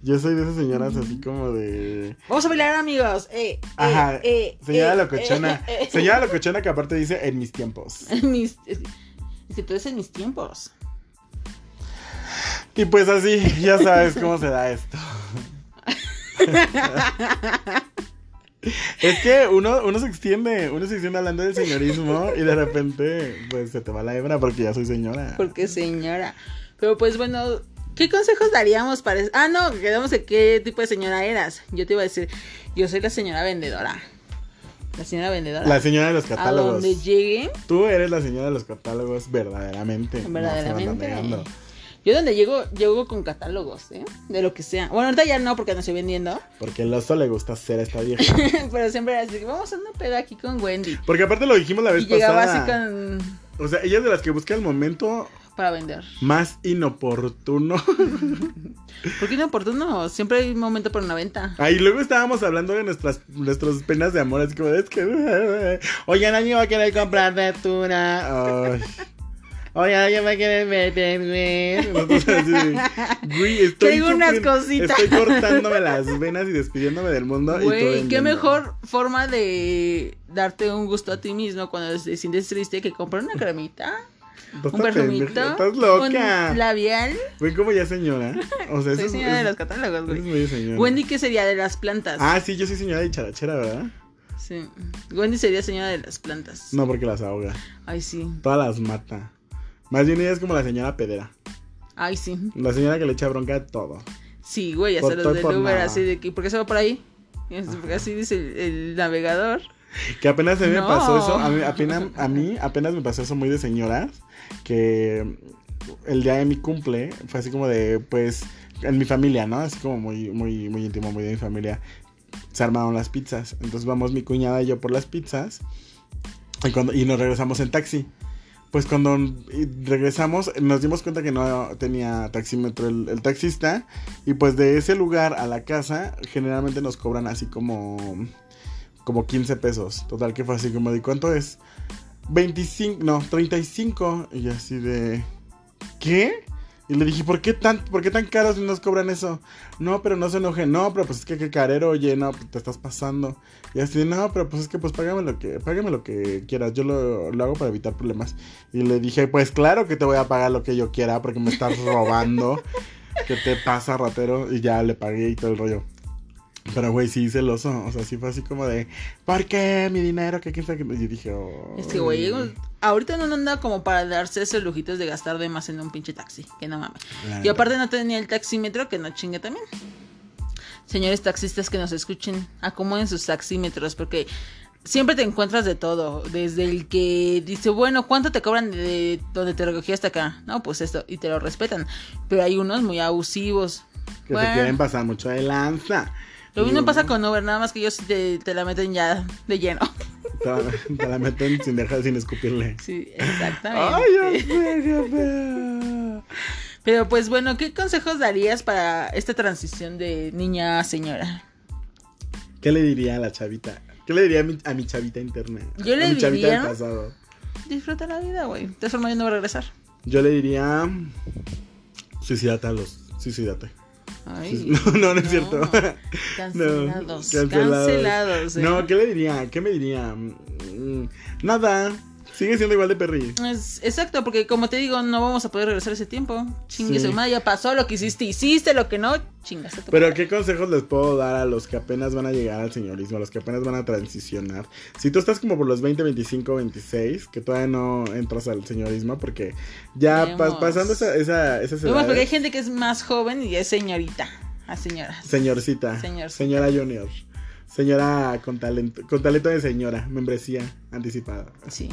Yo soy de esas señoras así como de. Vamos a bailar, amigos. Eh, eh, Ajá. eh, señora eh, locochona. eh, eh. Señora locochona que aparte dice en mis tiempos. En mis, es, es que tú eres en mis tiempos. Y pues así, ya sabes cómo se da esto. Es que uno, uno se extiende, uno se extiende hablando del señorismo y de repente pues se te va la hebra porque ya soy señora. Porque señora. Pero pues bueno, ¿qué consejos daríamos para... Ah, no, quedamos de qué tipo de señora eras. Yo te iba a decir, yo soy la señora vendedora. La señora vendedora. La señora de los a catálogos. donde llegue, Tú eres la señora de los catálogos verdaderamente. no verdaderamente. negando. Yo donde llego, llego con catálogos, ¿eh? De lo que sea. Bueno, ahorita ya no porque no estoy vendiendo. Porque el oso le gusta hacer esta vieja. pero siempre era así, vamos a una peda aquí con Wendy. Porque aparte lo dijimos la vez Y llegaba así pasada. con... O sea, ella es de las que busca el momento para vender. más inoportuno. ¿Por qué inoportuno? Siempre hay un momento para una venta. Ahí luego estábamos hablando de nuestras, nuestras penas de amor, así como es que. Oye, nadie va a querer comprar verdura. Ay. Oye, va a querer meter, güey. Güey. Traigo unas cositas. Estoy cortándome las venas y despidiéndome del mundo. Güey, qué mejor forma de darte un gusto a ti mismo cuando te sientes triste que comprar una cremita, un perfumito, Estás loca. un labial. Ven como ya señora. O sea, eso Soy es- señora de los catálogos, güey. muy señora. Wendy, ¿qué sería de las plantas? Ah, sí, yo soy señora de charachera, ¿verdad? Sí. Wendy sería señora de las plantas. No, porque las ahoga. Ay, sí. Todas las mata. Más bien ella es como la señora pedera. Ay, sí. La señora que le echa bronca a todo. Sí, güey, hasta los del Uber, nada. así de que, ¿por qué se va por ahí? Porque así dice el, el navegador. Que apenas a mí me pasó eso. A mí, apenas, a mí apenas me pasó eso muy de señoras. Que el día de mi cumple fue así como de, pues, en mi familia, ¿no? Así como muy, muy, muy íntimo, muy de mi familia. Se armaron las pizzas. Entonces vamos mi cuñada y yo por las pizzas. Y, cuando, y nos regresamos en taxi. Pues cuando regresamos nos dimos cuenta que no tenía taxímetro el, taxista. Y pues de ese lugar a la casa generalmente nos cobran así como como 15 pesos. Total que fue así como de cuánto es? 25, no, 35. Y así de ¿qué? Y le dije, ¿por qué tan, por qué tan caro si nos cobran eso? No, pero no se enoje, no, pero pues es que qué carero, oye, no, pues, te estás pasando. Y así no, pero pues es que pues págame lo que, págame lo que quieras, yo lo, lo hago para evitar problemas. Y le dije, pues claro que te voy a pagar lo que yo quiera porque me estás robando. ¿Qué te pasa, ratero? Y ya le pagué y todo el rollo. Pero, güey, sí celoso. O sea, sí fue así como de, ¿por qué mi dinero? ¿Qué quién sabe qué?" Y dije, oh. Es que, güey, ahorita no anda como para darse esos lujitos de gastar de más en un pinche taxi. Que no mames. Y aparte no tenía el taxímetro, que no chingue también. Señores taxistas que nos escuchen, acomoden sus taxímetros porque siempre te encuentras de todo. Desde el que dice, bueno, ¿cuánto te cobran de donde te recogí hasta acá? No, pues esto, y te lo respetan. Pero hay unos muy abusivos. Que Bueno. se quieren pasar mucho de lanza. Lo mismo pasa con Uber, nada más que ellos te la meten ya de lleno. Te, te la meten sin dejar, sin escupirle. Sí, exactamente. Ay, qué feo. Pero pues bueno, ¿qué consejos darías para esta transición de niña a señora? ¿Qué le diría a la chavita? ¿Qué le diría a mi, a mi chavita interna? Yo a le mi chavita diría- del pasado. Disfruta la vida, güey. De esa forma yo no voy a regresar. Yo le diría. Suicidate a los. Suicidate. Ay, No, no, no es cierto. Cancelados. No, cancelados. ¿eh? No, ¿qué le diría? ¿Qué me diría? Mm, Nada. Sigue siendo igual de perri. Es- exacto, porque como te digo, no vamos a poder regresar ese tiempo. Chingue Sí. su madre, ya pasó lo que hiciste, hiciste lo que no, chingaste tu Pero madre. ¿qué consejos les puedo dar a los que apenas van a llegar al señorismo, a los que apenas van a transicionar? Si tú estás como por los 20, 25, 26, que todavía no entras al señorismo, porque ya pasando esa, esa, esas Vemos porque hay edades, gente que es más joven y es señorita. A señoras. señorcita, Señorcita. señora junior, señora con talento, con talento de señora, membresía anticipada. Sí.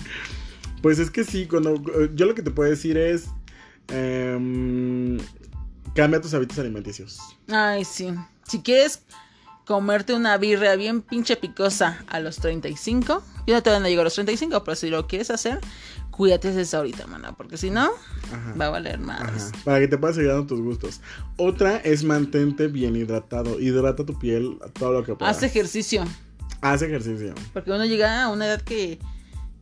Pues es que sí, cuando yo lo que te puedo decir es em, cambia tus hábitos alimenticios. Ay, sí. Si quieres comerte una birria bien pinche picosa a los 35, yo no todavía no llego a los 35, pero si lo quieres hacer, cuídate desde ahorita, mana, porque si no, Ajá. va a valer más. Para que te puedas seguir dando tus gustos. Otra es mantente bien hidratado. Hidrata tu piel todo lo que puedas. Haz ejercicio, Haz ejercicio. porque uno llega a una edad que,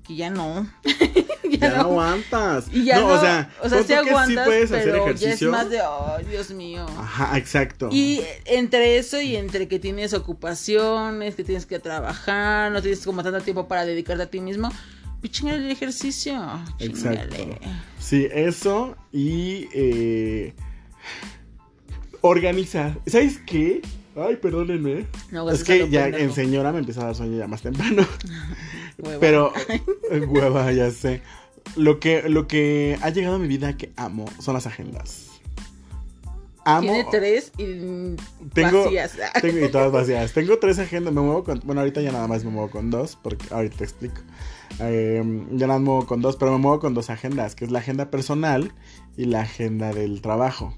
que ya no. Ya, no aguantas. Y ya no, no, o sea, o sea, sí aguantas, hacer pero ya es más de, oh, Dios mío. Ajá, exacto. Y entre eso y entre que tienes ocupaciones, que tienes que trabajar, no tienes como tanto tiempo para dedicarte a ti mismo, pues chingale el ejercicio. Exacto. Chingale. Sí, eso y eh, organizar. ¿Sabes qué? Ay, perdónenme. No, es que ya pendejo. en señora me empieza a dar sueño ya más temprano. Hueva. Pero, eh, hueva, ya sé. Lo que, lo que ha llegado a mi vida que amo son las agendas. Amo. Tiene tres y Tengo- vacías. Tengo, y todas vacías. Tengo tres agendas. Me muevo con. Bueno, ahorita ya nada más me muevo con dos. Porque ahorita te explico. Eh, más me muevo con dos. Pero me muevo con dos agendas. Que es la agenda personal y la agenda del trabajo.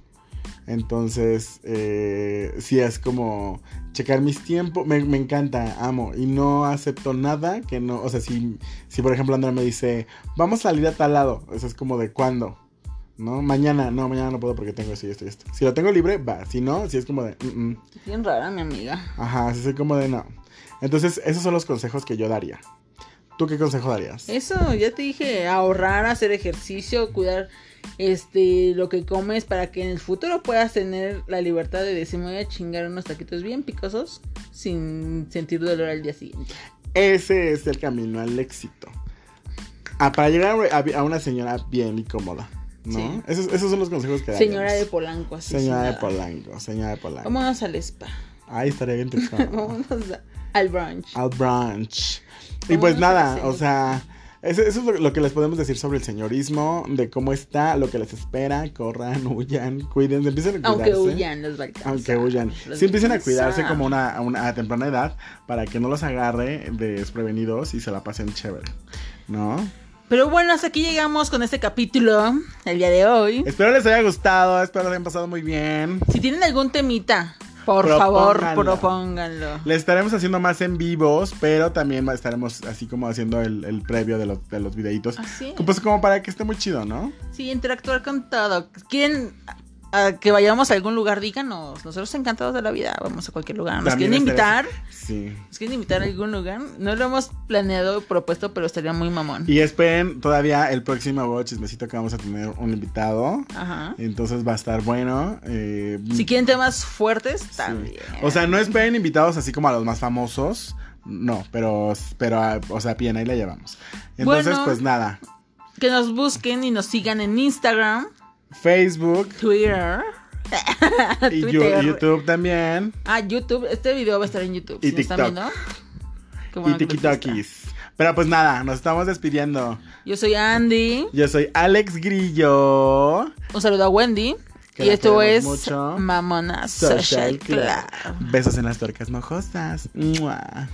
Entonces, eh, sí es como checar mis tiempos. Me, me encanta, amo. Y no acepto nada que no. O sea, si, si por ejemplo Andrea me dice, vamos a salir a tal lado. Eso es como de cuándo. ¿No? Mañana, no, mañana no puedo porque tengo esto y esto y esto. Si lo tengo libre, va. Si no, si es como de. "Mm, mm". Bien rara, mi amiga. Ajá, sí soy como de no. Entonces, esos son los consejos que yo daría. ¿Tú qué consejo darías? Eso, ya te dije, ahorrar, hacer ejercicio, cuidar este lo que comes para que en el futuro puedas tener la libertad de decir voy a chingar unos taquitos bien picosos sin sentir dolor al día siguiente. Ese es el camino al éxito. Ah, para llegar a, a una señora bien y cómoda, ¿no? Sí. Esos, esos son los consejos que daríamos. Señora de Polanco, así. Señora de. Polanco, señora de Polanco. Vámonos al spa. Ahí estaría bien tu Vámonos a- al brunch. Al brunch. Y pues nada, o sea, eso, eso es lo, que les podemos decir sobre el señorismo, de cómo está, lo que les espera, corran, huyan, cuídense, empiecen a cuidarse. Aunque huyan, los va a alcanzar. Aunque huyan. Sí empiecen a cuidarse como una, a una a temprana edad para que no los agarre desprevenidos y se la pasen chévere, ¿no? Pero bueno, hasta aquí llegamos con este capítulo el día de hoy. Espero les haya gustado, espero les hayan pasado muy bien. Si tienen algún temita, por favor, Propónganlo. Les estaremos haciendo más en vivos, pero también estaremos así como haciendo el, el previo de los, de los videitos. Así. Pues como para que esté muy chido, ¿no? Sí, interactuar con todo. ¿Quieren a que vayamos a algún lugar? Díganos. Nosotros encantados de la vida. Vamos a cualquier lugar. ¿Nos También quieren invitar? Sí. ¿Nos quieren invitar a algún lugar? No lo hemos planeado propuesto, pero estaría muy mamón. Y esperen todavía el próximo chismecito que vamos a tener un invitado. Ajá. Entonces va a estar bueno. eh, Si quieren temas fuertes, sí. también. O sea, no esperen invitados así como a los más famosos. No, pero, pero o sea, bien, ahí la llevamos. Entonces, Bueno. pues nada. Que nos busquen y nos sigan en Instagram, Facebook Twitter, y Twitter. YouTube también. Ah, YouTube. Este video va a estar en YouTube. Y si están TikTok. viendo. Y. TikTokis. Pero pues nada, nos estamos despidiendo. Yo soy Andy. Yo soy Alex Grillo. Un saludo a Wendy. Que y esto es mucho. Mamona Social, Social Club. Club. Besos en las tuercas mojosas. Mua.